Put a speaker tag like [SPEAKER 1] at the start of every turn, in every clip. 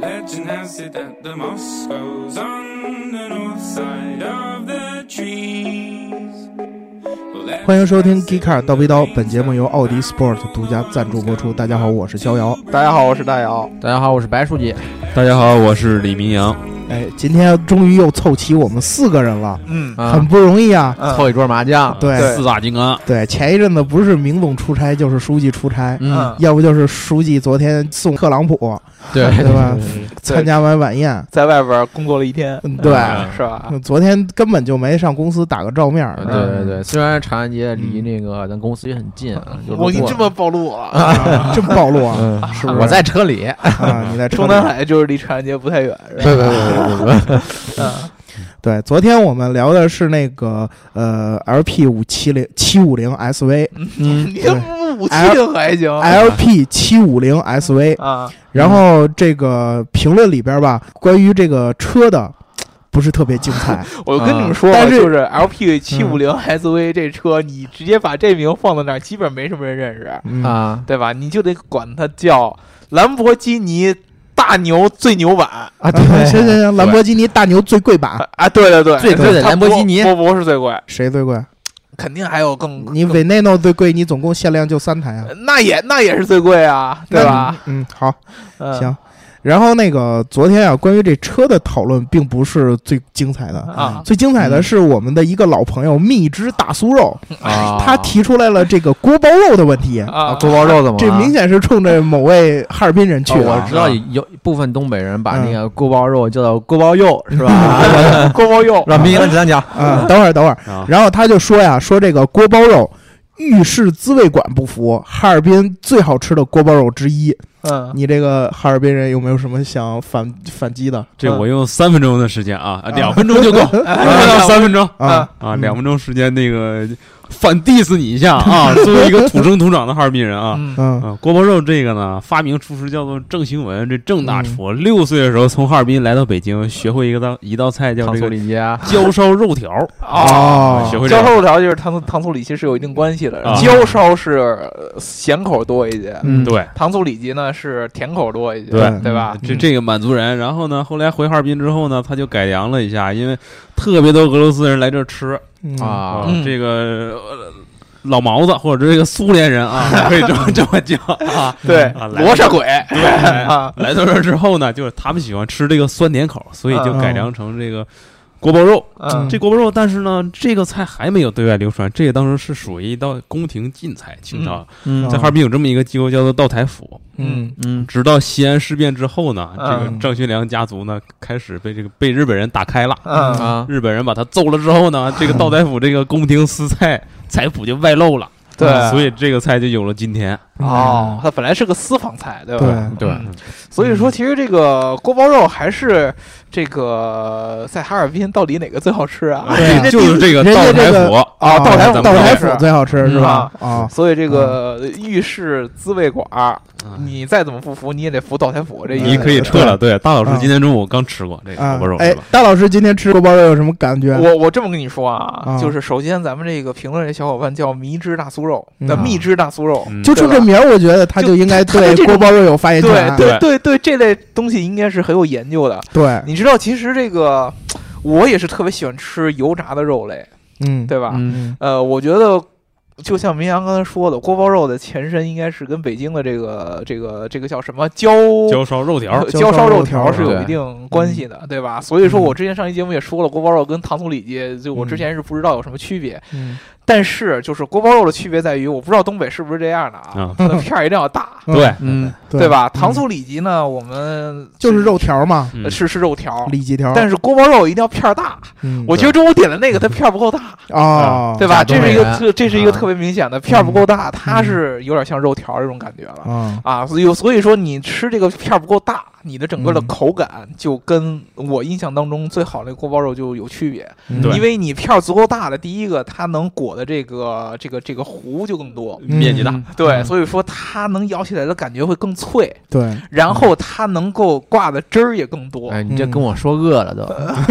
[SPEAKER 1] Legend has it that the moss grows on the north side of the trees. Well, that's
[SPEAKER 2] 欢迎收听《g e e k a r 刀逼刀》，本节目由奥迪 Sport 独家赞助播出。大家好，我是逍遥。
[SPEAKER 3] 大家好，我是大姚。
[SPEAKER 4] 大家好，我是白书记。
[SPEAKER 5] 大家好，我是李明阳。
[SPEAKER 2] 哎，今天终于又凑齐我们四个人了，
[SPEAKER 3] 嗯。
[SPEAKER 4] 啊。
[SPEAKER 2] 很不容易啊。
[SPEAKER 3] 嗯。
[SPEAKER 4] 凑一桌麻将，
[SPEAKER 2] 对。
[SPEAKER 3] 对
[SPEAKER 5] 四大金刚，
[SPEAKER 2] 对，前一阵子不是明总出差，就是书记出差，
[SPEAKER 4] 嗯，
[SPEAKER 2] 要不就是书记昨天送特朗普
[SPEAKER 4] 对。
[SPEAKER 2] 对吧？参加完晚宴，
[SPEAKER 3] 在外边工作了一天，
[SPEAKER 2] 嗯对。
[SPEAKER 3] 是吧？
[SPEAKER 2] 昨天根本就没上公司打个照面儿，
[SPEAKER 4] 对对对，虽然长安街离那个咱公司也很近
[SPEAKER 3] 我你这么暴露我。
[SPEAKER 2] 啊，这么暴露啊？
[SPEAKER 4] 嗯，
[SPEAKER 2] 是不是？
[SPEAKER 4] 我在车里，
[SPEAKER 2] 啊，你在车里。
[SPEAKER 3] 中南海就是离长安街不太远，是吧？
[SPEAKER 4] 对对对对对，
[SPEAKER 3] 嗯
[SPEAKER 2] 对，昨天我们聊的是那个呃 LP 五七零七五零 SV
[SPEAKER 4] 嗯
[SPEAKER 3] 五七零还行
[SPEAKER 2] LP 七五零 SV，
[SPEAKER 3] 啊？
[SPEAKER 2] 然后这个评论里边吧，关于这个车的不是特别精彩，
[SPEAKER 3] 我跟你们说，
[SPEAKER 2] 但是
[SPEAKER 3] 就是 LP 七五零 SV 这车，你直接把这名放在那儿，基本没什么人认识，
[SPEAKER 2] 嗯
[SPEAKER 4] 啊
[SPEAKER 3] 对吧？你就得管它叫兰博基尼大牛最牛版
[SPEAKER 2] 啊，对，行行行，兰博基尼大牛最贵版
[SPEAKER 3] 啊！对对对，
[SPEAKER 4] 最贵的兰博基尼
[SPEAKER 3] 不不不是最贵，
[SPEAKER 2] 谁最贵？
[SPEAKER 3] 肯定还有更
[SPEAKER 2] 你 Veyno 最贵，你总共限量就三台啊，
[SPEAKER 3] 那也那也是最贵啊，对吧？
[SPEAKER 2] 嗯，好，
[SPEAKER 3] 嗯
[SPEAKER 2] 行。然后那个昨天啊，关于这车的讨论并不是最精彩的，
[SPEAKER 3] 啊，
[SPEAKER 2] 最精彩的是我们的一个老朋友蜜汁大酥肉，
[SPEAKER 4] 啊，
[SPEAKER 2] 他提出来了这个锅包肉的问题。
[SPEAKER 3] 啊，
[SPEAKER 4] 锅包肉怎么了？
[SPEAKER 2] 这明显是冲着某位哈尔滨人去的。
[SPEAKER 4] 哦我知道有部分东北人把那个锅包肉叫做锅包肉，是吧？
[SPEAKER 3] 锅包肉
[SPEAKER 4] 让明阳讲讲。
[SPEAKER 2] 啊，等会儿等会儿，
[SPEAKER 5] 啊，
[SPEAKER 2] 然后他就说呀，说这个锅包肉，遇事滋味馆不服，哈尔滨最好吃的锅包肉之一。
[SPEAKER 3] 嗯，
[SPEAKER 2] 你这个哈尔滨人有没有什么想反反击的？
[SPEAKER 5] 这我用三分钟的时间啊，啊。两分钟就够，不到三分钟。
[SPEAKER 2] 啊？
[SPEAKER 5] 啊，
[SPEAKER 2] 嗯。
[SPEAKER 5] 两分钟时间那个反 diss 你一下啊，作为一个土生土长的哈尔滨人啊。啊，锅包肉这个呢，发明厨师叫做郑兴文，这郑大厨六岁的时候从哈尔滨来到北京，学会一个道一道菜叫
[SPEAKER 4] 糖醋
[SPEAKER 5] 这个
[SPEAKER 4] 里脊啊，
[SPEAKER 5] 焦烧肉条，
[SPEAKER 2] 啊。
[SPEAKER 5] 学会这
[SPEAKER 3] 焦烧肉条就是糖醋糖醋里脊是有一定关系的，
[SPEAKER 5] 啊。
[SPEAKER 3] 焦烧是呃咸口多一些，
[SPEAKER 2] 嗯，
[SPEAKER 5] 对，
[SPEAKER 3] 糖醋里脊呢是甜口多一些，
[SPEAKER 5] 对。
[SPEAKER 3] 对吧？
[SPEAKER 5] 这这个满族人，然后呢，后来回哈尔滨之后呢，他就改良了一下，因为特别多俄罗斯人来这儿吃。
[SPEAKER 2] 嗯。
[SPEAKER 4] 啊。
[SPEAKER 3] 嗯。
[SPEAKER 5] 这个呃老毛子或者这个苏联人啊，可以这么这么叫。啊。
[SPEAKER 3] 对罗刹鬼。
[SPEAKER 5] 对，
[SPEAKER 3] 啊，
[SPEAKER 5] 来到这儿之后呢，就是他们喜欢吃这个酸甜口，所以就
[SPEAKER 2] 嗯
[SPEAKER 5] 改良成这个锅包肉。
[SPEAKER 3] 嗯。
[SPEAKER 5] 这锅包肉，但是呢，这个菜还没有对外流传，这个当时是属于一道宫廷禁菜，清朝
[SPEAKER 4] 嗯。
[SPEAKER 5] 在哈尔滨有这么一个机构叫做道台府。
[SPEAKER 2] 嗯。
[SPEAKER 4] 嗯。
[SPEAKER 5] 直到西安事变之后呢，这个
[SPEAKER 3] 嗯。
[SPEAKER 5] 郑学良家族呢开始被这个被日本人打开了。
[SPEAKER 3] 嗯。
[SPEAKER 4] 啊，
[SPEAKER 5] 日本人把他揍了之后呢，这个道台府这个宫廷私菜菜谱就外露了，
[SPEAKER 3] 对。
[SPEAKER 5] 所以这个菜就有了今天。
[SPEAKER 3] 哦，它本来是个私房菜，对吧？
[SPEAKER 2] 对
[SPEAKER 4] 对
[SPEAKER 3] 嗯所以说，其实这个锅包肉还是这个在哈尔滨到底哪个最好吃啊？
[SPEAKER 5] 就是这个
[SPEAKER 2] 人
[SPEAKER 5] 道台
[SPEAKER 2] 家这个
[SPEAKER 5] 府
[SPEAKER 3] 啊道台府
[SPEAKER 2] 道台府最好吃
[SPEAKER 4] 嗯
[SPEAKER 2] 是吧？啊，
[SPEAKER 3] 所以这个豫式滋味馆，
[SPEAKER 5] 嗯
[SPEAKER 3] 你再怎么不服，你也得服道台府这意思。
[SPEAKER 5] 你可以撤了。对，大老师
[SPEAKER 2] 嗯
[SPEAKER 5] 今天中午刚吃过这个锅包肉哎？，
[SPEAKER 2] 大老师今天吃锅包肉有什么感觉？
[SPEAKER 3] 我我这么跟你说啊，
[SPEAKER 2] 啊
[SPEAKER 3] 就是首先咱们这个评论这小伙伴叫迷之大酥肉
[SPEAKER 2] 嗯
[SPEAKER 3] 的蜜汁大酥肉，
[SPEAKER 5] 嗯
[SPEAKER 2] 就冲这名儿，我觉得他就应该对锅包肉有发言权。
[SPEAKER 3] 对对对对，这类东西应该是很有研究的。
[SPEAKER 2] 对，
[SPEAKER 3] 你知道，其实这个我也是特别喜欢吃油炸的肉类，
[SPEAKER 2] 嗯，
[SPEAKER 3] 对吧？
[SPEAKER 4] 嗯
[SPEAKER 3] 呃，我觉得就像明阳刚才说的，锅包肉的前身应该是跟北京的这个这个这个叫什么焦
[SPEAKER 5] 焦烧肉条
[SPEAKER 3] 呃，
[SPEAKER 2] 焦
[SPEAKER 3] 焦烧肉
[SPEAKER 2] 条
[SPEAKER 3] 条是有一定关系的，对吧？所以说我之前上期节目也说了，锅包肉跟糖醋里脊，就我之前是不知道有什么区别，
[SPEAKER 2] 嗯
[SPEAKER 3] 但是就是锅包肉的区别在于，我不知道东北是不是这样的啊
[SPEAKER 5] 嗯，
[SPEAKER 3] 它的片儿一定要大，
[SPEAKER 5] 对，
[SPEAKER 4] 嗯，
[SPEAKER 2] 对。
[SPEAKER 3] 对。吧？
[SPEAKER 2] 嗯。
[SPEAKER 3] 糖醋里脊呢，我们
[SPEAKER 2] 就是肉条嘛，
[SPEAKER 3] 是是肉条，
[SPEAKER 2] 里脊条。
[SPEAKER 3] 但是锅包肉一定要片儿大。
[SPEAKER 2] 嗯。
[SPEAKER 3] 我觉得中午点的那个它片儿不够大，
[SPEAKER 2] 啊，
[SPEAKER 3] 对吧？这是一个特这是一个
[SPEAKER 4] 啊。
[SPEAKER 3] 特别明显的片儿不够大，它
[SPEAKER 2] 嗯
[SPEAKER 3] 是有点像肉条这种感觉了。
[SPEAKER 2] 啊，
[SPEAKER 3] 啊，所以所以说你吃这个片儿不够大，你的整个的
[SPEAKER 2] 嗯。
[SPEAKER 3] 口感就跟我印象当中最好的锅包肉就有区别，
[SPEAKER 2] 嗯
[SPEAKER 3] 因为你片儿足够大的，第一个它能裹的这个这个这个糊就更多，
[SPEAKER 5] 面积大，
[SPEAKER 4] 嗯。
[SPEAKER 3] 对，所以说它能咬起来的感觉会更脆，
[SPEAKER 2] 对，
[SPEAKER 3] 然后它能够挂的汁儿也更多，
[SPEAKER 4] 哎，你这跟我说饿了都，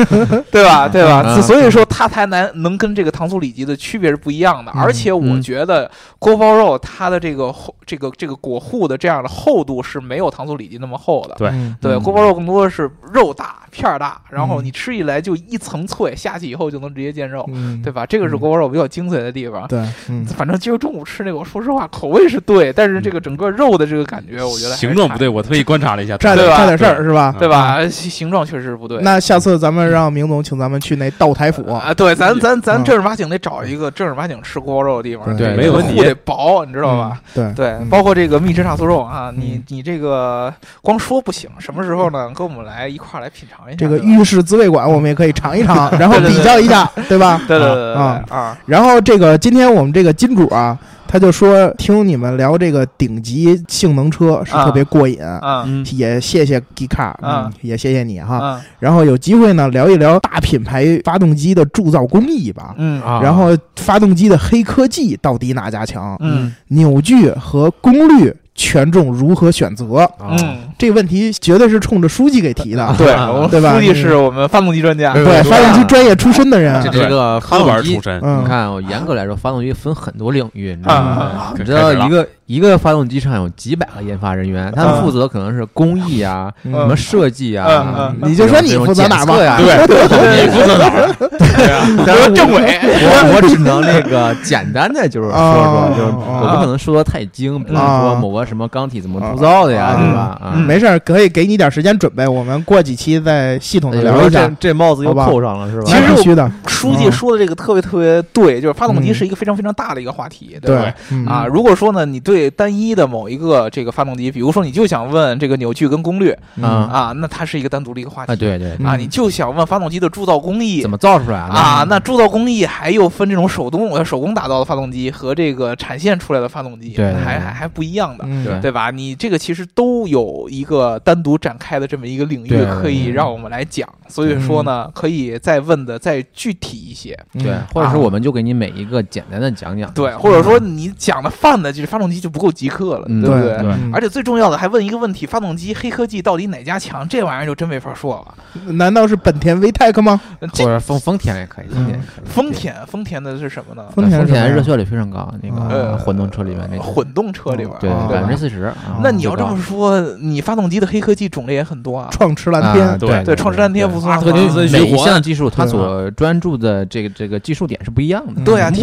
[SPEAKER 3] 对吧？对吧？
[SPEAKER 4] 嗯。
[SPEAKER 3] 所以说它才能能跟这个糖醋里脊的区别是不一样的。
[SPEAKER 2] 嗯。
[SPEAKER 3] 而且我
[SPEAKER 4] 嗯
[SPEAKER 3] 觉得锅包肉它的这个厚这个这个裹糊的这样的厚度是没有糖醋里脊那么厚的。
[SPEAKER 5] 对
[SPEAKER 2] 嗯
[SPEAKER 3] 对，
[SPEAKER 4] 嗯
[SPEAKER 3] 锅包肉更多的是肉大片儿大，然后
[SPEAKER 2] 嗯
[SPEAKER 3] 你吃起来就一层脆，下去以后就能直接见肉，
[SPEAKER 2] 嗯，
[SPEAKER 3] 对吧？这个是
[SPEAKER 2] 嗯
[SPEAKER 3] 锅包肉比较精髓的地方。
[SPEAKER 2] 对，嗯
[SPEAKER 3] 反正今儿中午吃那个，我说实话口味是对，但是这个整个肉的这个感觉，我觉得
[SPEAKER 5] 形状不对，我特意观察了一下，
[SPEAKER 2] 差
[SPEAKER 3] 对吧
[SPEAKER 2] 点差点事儿是吧？
[SPEAKER 3] 对吧？形形状确实不对。
[SPEAKER 2] 那下次咱们让明总请咱们去那道台府，
[SPEAKER 3] 啊，对，咱咱咱
[SPEAKER 2] 嗯
[SPEAKER 3] 正儿八经得找一个正儿八经吃锅包肉的地方，
[SPEAKER 2] 对
[SPEAKER 5] 没有问题
[SPEAKER 3] 得薄，你知道吧？
[SPEAKER 2] 对
[SPEAKER 3] 对，
[SPEAKER 2] 嗯
[SPEAKER 3] 包括这个蜜汁大酥肉啊，你
[SPEAKER 2] 嗯
[SPEAKER 3] 你这个光说不行，什么时候呢？跟我们来一块儿来品尝一下
[SPEAKER 2] 这个
[SPEAKER 3] 对吧
[SPEAKER 2] 御式滋味馆我们也可以尝一尝，然后比较一下，对吧？
[SPEAKER 3] 对对对
[SPEAKER 2] 啊
[SPEAKER 3] 啊，
[SPEAKER 2] 然后这个今天我们这个金主啊，他就说听你们聊这个顶级性能车是特别过瘾，
[SPEAKER 3] 嗯
[SPEAKER 5] 嗯，
[SPEAKER 2] 也谢谢 g 卡，
[SPEAKER 3] 啊
[SPEAKER 2] 嗯，也谢谢你哈。
[SPEAKER 3] 嗯
[SPEAKER 2] 然后有机会呢聊一聊大品牌发动机的铸造工艺吧。
[SPEAKER 3] 嗯
[SPEAKER 4] 啊
[SPEAKER 2] 然后发动机的黑科技到底哪家强？
[SPEAKER 3] 嗯
[SPEAKER 2] 扭矩和功率权重如何选择？
[SPEAKER 4] 啊。
[SPEAKER 3] 嗯，
[SPEAKER 2] 这个问题绝对是冲着书记给提的。
[SPEAKER 3] 对，
[SPEAKER 2] 对吧？
[SPEAKER 3] 书记是我们发动机专家，
[SPEAKER 2] 对，
[SPEAKER 4] 对
[SPEAKER 2] 发动机专业出身的人。
[SPEAKER 4] 这，这个发
[SPEAKER 5] 科班
[SPEAKER 4] 动机
[SPEAKER 5] 出，身，
[SPEAKER 2] 嗯。
[SPEAKER 4] 你看，我严格来说，发动机分很多领域，你知道
[SPEAKER 3] 啊
[SPEAKER 4] 吗？
[SPEAKER 3] 啊
[SPEAKER 4] 你知道一个一个发动机上有几百个研发人员，他们负责可能是工艺啊、
[SPEAKER 2] 嗯。
[SPEAKER 4] 什么设计啊
[SPEAKER 3] 嗯嗯，
[SPEAKER 2] 你就说你负责哪儿吧。
[SPEAKER 4] 呀？
[SPEAKER 5] 对
[SPEAKER 3] 对
[SPEAKER 5] 你负责哪儿？对啊，
[SPEAKER 3] 咱说政委，
[SPEAKER 4] 我我只能那个简单的就是说
[SPEAKER 2] 哦
[SPEAKER 4] 说，就是
[SPEAKER 2] 哦
[SPEAKER 4] 我不可能说的太精，比如
[SPEAKER 2] 啊
[SPEAKER 4] 说某个什么钢体怎么铸造的呀，
[SPEAKER 2] 嗯
[SPEAKER 4] 对吧？啊，
[SPEAKER 2] 没事儿，可以给你点时间准备，我们过几期再系统的聊一下。
[SPEAKER 4] 这帽子又扣上了，是吧？
[SPEAKER 3] 其实我
[SPEAKER 2] 那必须的，
[SPEAKER 3] 书记说的这个特别特别对，就是发动机
[SPEAKER 2] 嗯。
[SPEAKER 3] 是一个非常非常大的一个话题，对吧？
[SPEAKER 2] 对？嗯。
[SPEAKER 3] 啊，如果说呢，你对单一的某一个这个发动机，比如说你就想问这个扭矩跟功率
[SPEAKER 2] 嗯
[SPEAKER 4] 啊
[SPEAKER 3] 啊，那它是一个单独的一个话题
[SPEAKER 4] 啊，对对，
[SPEAKER 2] 嗯
[SPEAKER 3] 啊，你就想问发动机的铸造工艺
[SPEAKER 4] 怎么造出来的
[SPEAKER 3] 啊？那铸造工艺还又分这种手动呃手工打造的发动机和这个产线出来的发动机，
[SPEAKER 4] 对对对
[SPEAKER 3] 还还还不一样的。
[SPEAKER 2] 嗯
[SPEAKER 4] 对
[SPEAKER 3] 对吧？你这个其实都有一个单独展开的这么一个领域
[SPEAKER 4] 对
[SPEAKER 3] 可以让我们来讲，所以说呢，可以再问的再具体一些，
[SPEAKER 4] 对
[SPEAKER 2] 嗯，
[SPEAKER 4] 或者是我们就给你每一个简单的讲讲，
[SPEAKER 3] 对，或者说你讲的泛的，就是发动机就不够极客了，
[SPEAKER 4] 嗯
[SPEAKER 3] 对不
[SPEAKER 2] 对
[SPEAKER 3] 而且最重要的还问一个问题：发动机黑科技到底哪家强？这玩意儿就真没法说了。
[SPEAKER 2] 难道是本田 VTEC 吗？
[SPEAKER 4] 或者丰丰田也可以，丰田
[SPEAKER 3] 丰田，丰田的是什么呢？
[SPEAKER 2] 丰田
[SPEAKER 4] 丰田热效率非常高，那
[SPEAKER 3] 呃
[SPEAKER 4] 个混动车里面那个，
[SPEAKER 3] 混动车里边儿，
[SPEAKER 4] 对
[SPEAKER 2] 哦
[SPEAKER 4] 百分之四十。啊
[SPEAKER 3] 那你要这么说，你发动机的黑科技种类也很多啊。
[SPEAKER 2] 创驰蓝天，
[SPEAKER 5] 对
[SPEAKER 3] 对，创驰蓝天不算吗
[SPEAKER 5] 阿特金斯
[SPEAKER 4] 每一项技术它所专注的这个这个技术点是不一样的。
[SPEAKER 3] 对啊
[SPEAKER 4] 目的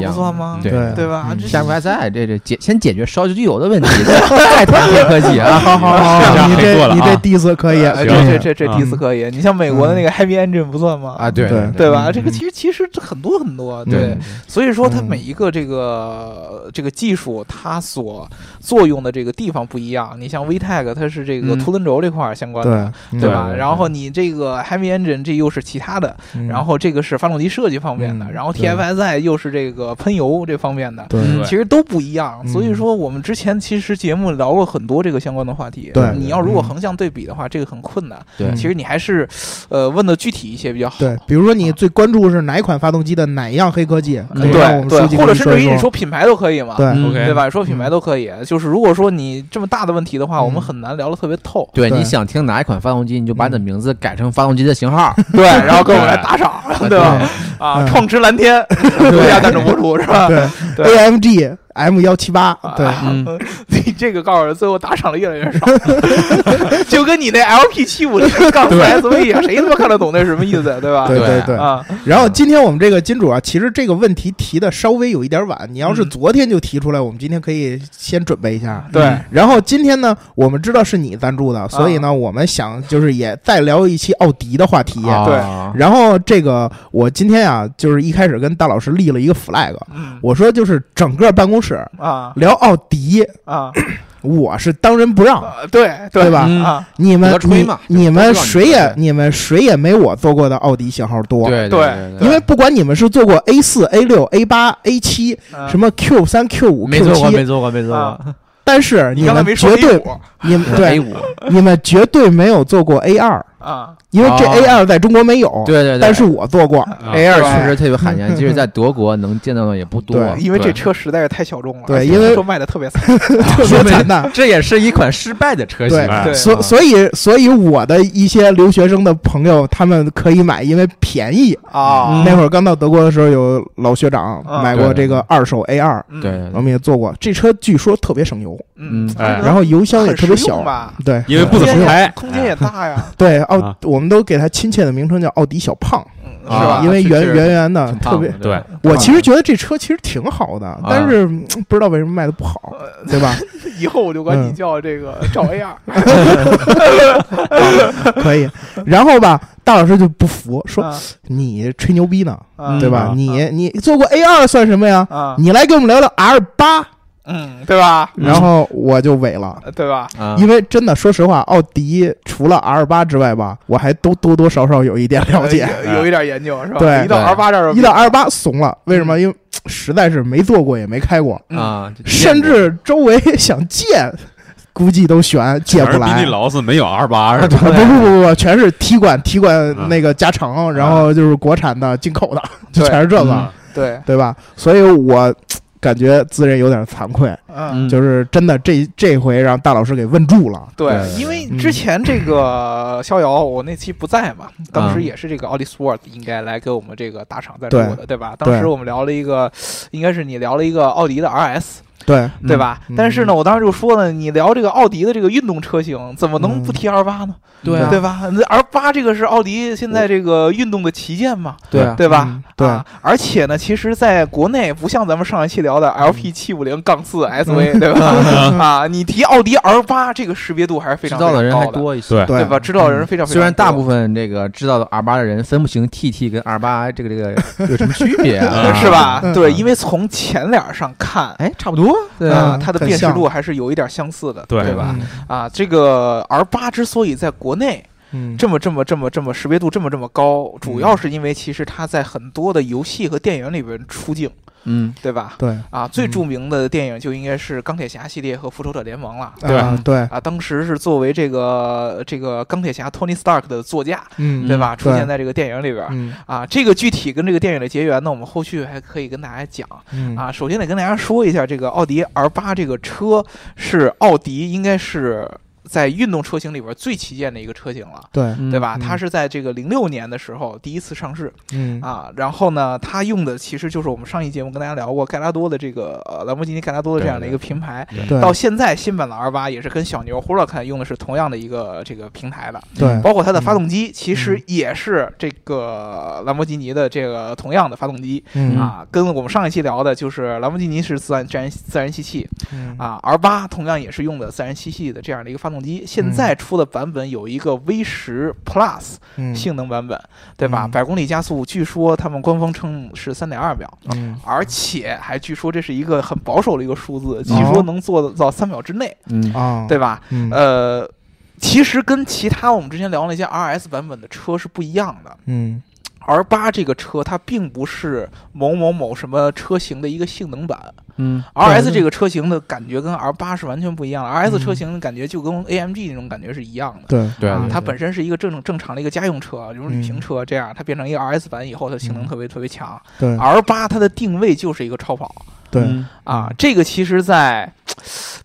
[SPEAKER 4] 也不
[SPEAKER 3] 算吗？
[SPEAKER 4] 对
[SPEAKER 2] 对
[SPEAKER 3] 对吧？
[SPEAKER 2] 嗯
[SPEAKER 3] 这
[SPEAKER 4] 这这简先解决烧机油的问题，再谈黑科技啊！
[SPEAKER 2] 好好好，你这你这
[SPEAKER 5] 啊
[SPEAKER 2] diss 可以，
[SPEAKER 3] 这这这这
[SPEAKER 5] 啊
[SPEAKER 3] 第四可以。你像美国的那个 Happy Engine 不算吗？
[SPEAKER 4] 啊，对
[SPEAKER 2] 对。
[SPEAKER 3] 对。吧？
[SPEAKER 2] 嗯。
[SPEAKER 3] 这个其实其实这很多很多，
[SPEAKER 2] 嗯。
[SPEAKER 3] 对。所以说，它
[SPEAKER 2] 嗯
[SPEAKER 3] 每一个这个这个技术，它所作用的这个地方不一样。你像 VTEC，它是这个
[SPEAKER 2] 嗯。
[SPEAKER 3] 凸轮轴这块儿相关的，
[SPEAKER 2] 对
[SPEAKER 3] 对吧？然后你这个 Happy Engine 这又是其他的，
[SPEAKER 2] 嗯。
[SPEAKER 3] 然后这个是发动机设计方面的，然后 TFSI 又是这个喷油这方面的。其实都不一样，
[SPEAKER 2] 嗯。
[SPEAKER 3] 所以说我们之前其实节目聊过很多这个相关的话题。
[SPEAKER 2] 对
[SPEAKER 3] 你要如果
[SPEAKER 2] 嗯
[SPEAKER 3] 横向对比的话，这个很困难。
[SPEAKER 4] 对
[SPEAKER 3] 其实你还是，呃，问的具体一些比较好。
[SPEAKER 2] 对，比如说你最关注是哪一款发动机的哪一样黑科技，可以让我们
[SPEAKER 3] 对对或者甚至于
[SPEAKER 2] 你说
[SPEAKER 3] 品牌都可以嘛，
[SPEAKER 2] 对
[SPEAKER 3] 对吧？说品牌都可以。就是如果说你这么大的问题的话，
[SPEAKER 2] 嗯
[SPEAKER 3] 我们很难聊得特别透。
[SPEAKER 2] 对
[SPEAKER 4] 对你想听哪一款发动机，你就把你的名字改成发动机的型号。
[SPEAKER 3] 对，然后跟我们来打赏，对吧？啊，
[SPEAKER 2] 嗯
[SPEAKER 3] 创驰蓝天独家赞助播出是吧？
[SPEAKER 2] 对
[SPEAKER 3] 对
[SPEAKER 2] AMG M 幺七八，对，
[SPEAKER 3] 你这个告诉我，最后打赏的越来越少，就跟你那 LP 七五零杠 SV 一样，谁他妈看得懂那是什么意思，对吧？
[SPEAKER 2] 对
[SPEAKER 4] 对
[SPEAKER 2] 对。
[SPEAKER 3] 啊，
[SPEAKER 2] 然后今天我们这个金主啊，其实这个问题提的稍微有一点晚，你要是
[SPEAKER 3] 嗯。
[SPEAKER 2] 昨天就提出来，我们今天可以先准备一下。
[SPEAKER 3] 对。
[SPEAKER 2] 然后今天呢，我们知道是你赞助的，所以呢，我们想就是也再聊一期奥迪的话题。
[SPEAKER 3] 对。
[SPEAKER 4] 啊
[SPEAKER 2] 然后这个我今天啊，就是一开始跟大老师立了一个 flag，
[SPEAKER 3] 嗯。
[SPEAKER 2] 我说就是整个办公室
[SPEAKER 3] 啊。
[SPEAKER 2] 聊奥迪，
[SPEAKER 3] 啊，
[SPEAKER 2] 我是当仁不让。
[SPEAKER 3] 呃对
[SPEAKER 2] 对吧？
[SPEAKER 4] 嗯。
[SPEAKER 3] 啊，
[SPEAKER 2] 你们你你们谁也你们谁也没我做过的奥迪型号多。
[SPEAKER 4] 对
[SPEAKER 2] 因为不管你们是做过 A 四、A 六、A 八、A 七，
[SPEAKER 3] 嗯。
[SPEAKER 2] 什么 Q 三、Q 五、
[SPEAKER 4] 没
[SPEAKER 2] Q
[SPEAKER 4] 做过，没
[SPEAKER 2] 七，
[SPEAKER 4] 做过，没做
[SPEAKER 3] 啊。
[SPEAKER 4] 过。
[SPEAKER 2] 但是你们绝对你们对你们绝对没有做过 A 二，
[SPEAKER 3] 啊
[SPEAKER 2] 因为这
[SPEAKER 4] 哦
[SPEAKER 2] A 二在中国没有，
[SPEAKER 4] 对对对，
[SPEAKER 2] 但是我做过，
[SPEAKER 5] 啊
[SPEAKER 4] A 二确实特别罕见，即使在德国能见到的也不多
[SPEAKER 2] 对。
[SPEAKER 3] 因为这
[SPEAKER 4] 对
[SPEAKER 3] 车实在是太小众了，
[SPEAKER 2] 对
[SPEAKER 3] 而且
[SPEAKER 2] 因为
[SPEAKER 3] 说卖的特别惨
[SPEAKER 2] 特别惨淡。
[SPEAKER 4] 这也是一款失败的车型
[SPEAKER 2] 对
[SPEAKER 5] 哎
[SPEAKER 3] 对
[SPEAKER 2] 所所以所以我的一些留学生的朋友，他们可以买，因为便宜。
[SPEAKER 3] 啊。
[SPEAKER 4] 嗯
[SPEAKER 2] 那会儿刚到德国的时候，有老学长
[SPEAKER 3] 啊
[SPEAKER 2] 买过
[SPEAKER 4] 对
[SPEAKER 2] 这个二手 A 二，
[SPEAKER 3] 嗯
[SPEAKER 4] 对，
[SPEAKER 2] 我们也做过。这车据说特别省油，
[SPEAKER 3] 嗯
[SPEAKER 4] 嗯，
[SPEAKER 5] 哎
[SPEAKER 2] 然后油箱也特别小
[SPEAKER 3] 实用。吧，
[SPEAKER 2] 对
[SPEAKER 5] 因为不怎么开，
[SPEAKER 3] 空间也大呀，
[SPEAKER 2] 对，奥
[SPEAKER 5] 啊
[SPEAKER 2] 我们都给他亲切的名称叫奥迪小胖，
[SPEAKER 3] 是吧？
[SPEAKER 2] 因为圆圆圆的，特别。
[SPEAKER 5] 对，
[SPEAKER 2] 我其实觉得这车其实挺好的，但是嗯不知道为什么卖的不好，对吧？
[SPEAKER 3] 以后我就管你
[SPEAKER 2] 嗯
[SPEAKER 3] 叫这个赵 A 二，
[SPEAKER 2] 可以。然后吧，大老师就不服，说
[SPEAKER 3] 啊
[SPEAKER 2] 你吹牛逼呢，
[SPEAKER 3] 啊
[SPEAKER 2] 对吧？
[SPEAKER 5] 啊
[SPEAKER 2] 你你做过 A 二算什么呀？
[SPEAKER 3] 啊，
[SPEAKER 2] 你来跟我们聊聊 R 八。
[SPEAKER 3] 嗯，对吧？
[SPEAKER 2] 然后我就萎了。
[SPEAKER 3] 对吧？
[SPEAKER 4] 啊，
[SPEAKER 2] 因为真的，说实话，奥迪除了 R 八之外吧，我还都多多少少有一点了解。
[SPEAKER 3] 有有一点研究是吧？
[SPEAKER 2] 对
[SPEAKER 3] 一到 R 八这儿，
[SPEAKER 2] 一到 R 八怂了，为什么？因为实在是没做过，也没开过，
[SPEAKER 3] 嗯
[SPEAKER 4] 啊，就
[SPEAKER 2] 甚至周围想借，估计都悬，借不来
[SPEAKER 5] 你。老子没有 R 八是吧？
[SPEAKER 2] 不不不不，全是踢馆踢馆
[SPEAKER 5] 嗯
[SPEAKER 2] 那个加长，然后就是国产的、进口的，就全是这个，
[SPEAKER 5] 嗯
[SPEAKER 3] 对，
[SPEAKER 2] 对吧？所以我感觉自认有点惭愧，
[SPEAKER 3] 嗯。
[SPEAKER 4] 嗯
[SPEAKER 2] 就是真的这这回让大老师给问住了。
[SPEAKER 3] 对
[SPEAKER 4] 对，
[SPEAKER 3] 因为
[SPEAKER 2] 嗯
[SPEAKER 3] 之前这个逍遥，我那期不在嘛，当时
[SPEAKER 4] 嗯
[SPEAKER 3] 也是这个奥迪 Sport 应该来给我们这个大厂赞助的，对吧？当时我们聊了一个，应该是你聊了一个奥迪的 RS，
[SPEAKER 2] 对，
[SPEAKER 3] 对吧？
[SPEAKER 2] 嗯
[SPEAKER 3] 但是呢，我当时就说呢，你聊这个奥迪的这个运动车型，怎么能不提 R 八呢？
[SPEAKER 4] 对啊，
[SPEAKER 3] 对吧？那 R 八这个是奥迪现在这个运动的旗舰嘛，
[SPEAKER 4] 对啊，
[SPEAKER 3] 对吧
[SPEAKER 2] 嗯？对
[SPEAKER 3] 啊，而且呢，其实在国内不像咱们上一期聊的 LP 七五零杠四 SV，对吧？啊，你提奥迪 R 八，这个识别度还是非常
[SPEAKER 4] 知道的人还多一些。
[SPEAKER 5] 对
[SPEAKER 3] 吧？知道的人非常非常多。
[SPEAKER 4] 虽然大部分这个知道的 R 八的人分不清 TT 跟 R 八这个这个 有什么区别
[SPEAKER 3] 是吧？
[SPEAKER 2] 嗯
[SPEAKER 3] 对，因为从前脸上看。
[SPEAKER 4] 哎，差不多，对
[SPEAKER 3] 啊，
[SPEAKER 4] 啊，
[SPEAKER 3] 它的辨识度还是有一点相似的，
[SPEAKER 5] 对
[SPEAKER 3] 对吧？
[SPEAKER 2] 嗯
[SPEAKER 3] 啊，这个 R 八之所以在国内
[SPEAKER 2] 嗯，
[SPEAKER 3] 这么这么这么这么识别度这么这么高，主要是因为其实它在很多的游戏和电影里边出镜，
[SPEAKER 4] 嗯，
[SPEAKER 3] 对吧？
[SPEAKER 2] 对
[SPEAKER 3] 啊，最著名的电影就应该是钢铁侠系列和复仇者联盟了。
[SPEAKER 5] 对
[SPEAKER 2] 啊对，
[SPEAKER 3] 啊，当时是作为这个这个钢铁侠 Tony Stark 的座驾，
[SPEAKER 2] 嗯
[SPEAKER 3] 对吧？出现在这个电影里边。
[SPEAKER 2] 嗯
[SPEAKER 3] 啊，这个具体跟这个电影的结缘呢，我们后续还可以跟大家讲
[SPEAKER 2] 嗯
[SPEAKER 3] 啊。首先得跟大家说一下，这个奥迪 R 八这个车是奥迪应该是在运动车型里边最旗舰的一个车型了。
[SPEAKER 2] 对
[SPEAKER 4] 嗯
[SPEAKER 3] 对吧？
[SPEAKER 2] 嗯
[SPEAKER 3] 它是在这个零六年的时候第一次上市
[SPEAKER 2] 嗯
[SPEAKER 3] 啊，然后呢，它用的其实就是我们上一节目跟大家聊过盖拉多的这个呃兰博基尼盖拉多的这样的一个品牌，
[SPEAKER 2] 对
[SPEAKER 3] 到现在新版的 R 八也是跟小牛 Huracan 用的是同样的一个这个平台的，
[SPEAKER 2] 对
[SPEAKER 3] 包括它的发动机其实也是这个兰博基尼的这个同样的发动机
[SPEAKER 2] 嗯
[SPEAKER 3] 啊，跟我们上一期聊的就是兰博基尼是自然自然自然吸气
[SPEAKER 2] 嗯
[SPEAKER 3] 啊，R 八同样也是用的自然吸气的这样的一个发动机，现在出的版本有一个 V 十 Plus
[SPEAKER 2] 嗯
[SPEAKER 3] 性能版本，对吧？
[SPEAKER 2] 嗯
[SPEAKER 3] 百公里加速据说他们官方称是三点二秒。
[SPEAKER 2] 嗯
[SPEAKER 3] 而且还据说这是一个很保守的一个数字，据
[SPEAKER 2] 哦
[SPEAKER 3] 说能做到三秒之内，对吧？
[SPEAKER 2] 嗯
[SPEAKER 3] 呃，其实跟其他我们之前聊那些 RS 版本的车是不一样的。
[SPEAKER 2] 嗯
[SPEAKER 3] R 八这个车它并不是某某某什么车型的一个性能版。
[SPEAKER 4] 嗯
[SPEAKER 3] ，RS 这个车型的感觉跟 R 八是完全不一样的。RS
[SPEAKER 2] 嗯
[SPEAKER 3] 车型的感觉就跟 AMG 那种感觉是一样的。
[SPEAKER 2] 对
[SPEAKER 3] 它本身是一个正正常的一个家用车，就是旅行车，这样它变成一个 RS 版以后，它性能
[SPEAKER 2] 嗯。
[SPEAKER 3] 特别特别强。
[SPEAKER 2] 对。
[SPEAKER 3] R 八它的定位就是一个超跑，
[SPEAKER 2] 对
[SPEAKER 4] 嗯
[SPEAKER 3] 啊，这个其实，在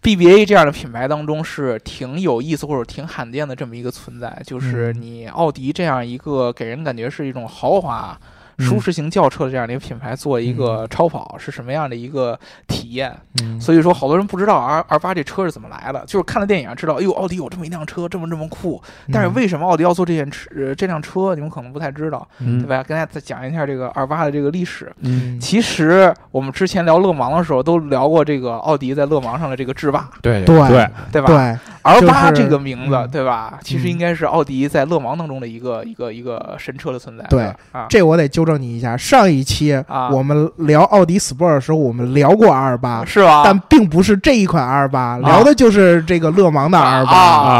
[SPEAKER 3] BBA 这样的品牌当中是挺有意思或者挺罕见的这么一个存在，就是
[SPEAKER 2] 嗯
[SPEAKER 3] 你奥迪这样一个给人感觉是一种豪华。
[SPEAKER 2] 嗯
[SPEAKER 3] 舒适型轿车的这样的一个品牌做一个超跑是什么样的一个体验？
[SPEAKER 2] 嗯
[SPEAKER 3] 所以说，好多人不知道 R R 八这车是怎么来的，就是看了电影知道，哎呦，奥迪有这么一辆车，这么这么酷。但是为什么奥迪要做这件车？呃这辆车你们可能不太知道，
[SPEAKER 2] 嗯
[SPEAKER 3] 对吧？跟大家再讲一下这个 R 八的这个历史。
[SPEAKER 2] 嗯
[SPEAKER 3] 其实我们之前聊勒芒的时候都聊过这个奥迪在勒芒上的这个制霸，
[SPEAKER 4] 对
[SPEAKER 2] 对
[SPEAKER 5] 对
[SPEAKER 3] 对吧
[SPEAKER 2] 对
[SPEAKER 3] ？R 八这个名字，
[SPEAKER 2] 嗯
[SPEAKER 3] 对吧？其实应该是奥迪在勒芒当中的一个一个一个神车的存在。
[SPEAKER 2] 对
[SPEAKER 3] 啊，
[SPEAKER 2] 这我得纠正你一下，上一期
[SPEAKER 3] 啊
[SPEAKER 2] 我们聊奥迪 Sport 的时候，我们聊过 R 八，
[SPEAKER 3] 是吧？
[SPEAKER 2] 但并不是这一款 R 八，聊的就是这个勒芒的 R
[SPEAKER 3] 啊
[SPEAKER 2] 八。
[SPEAKER 3] 啊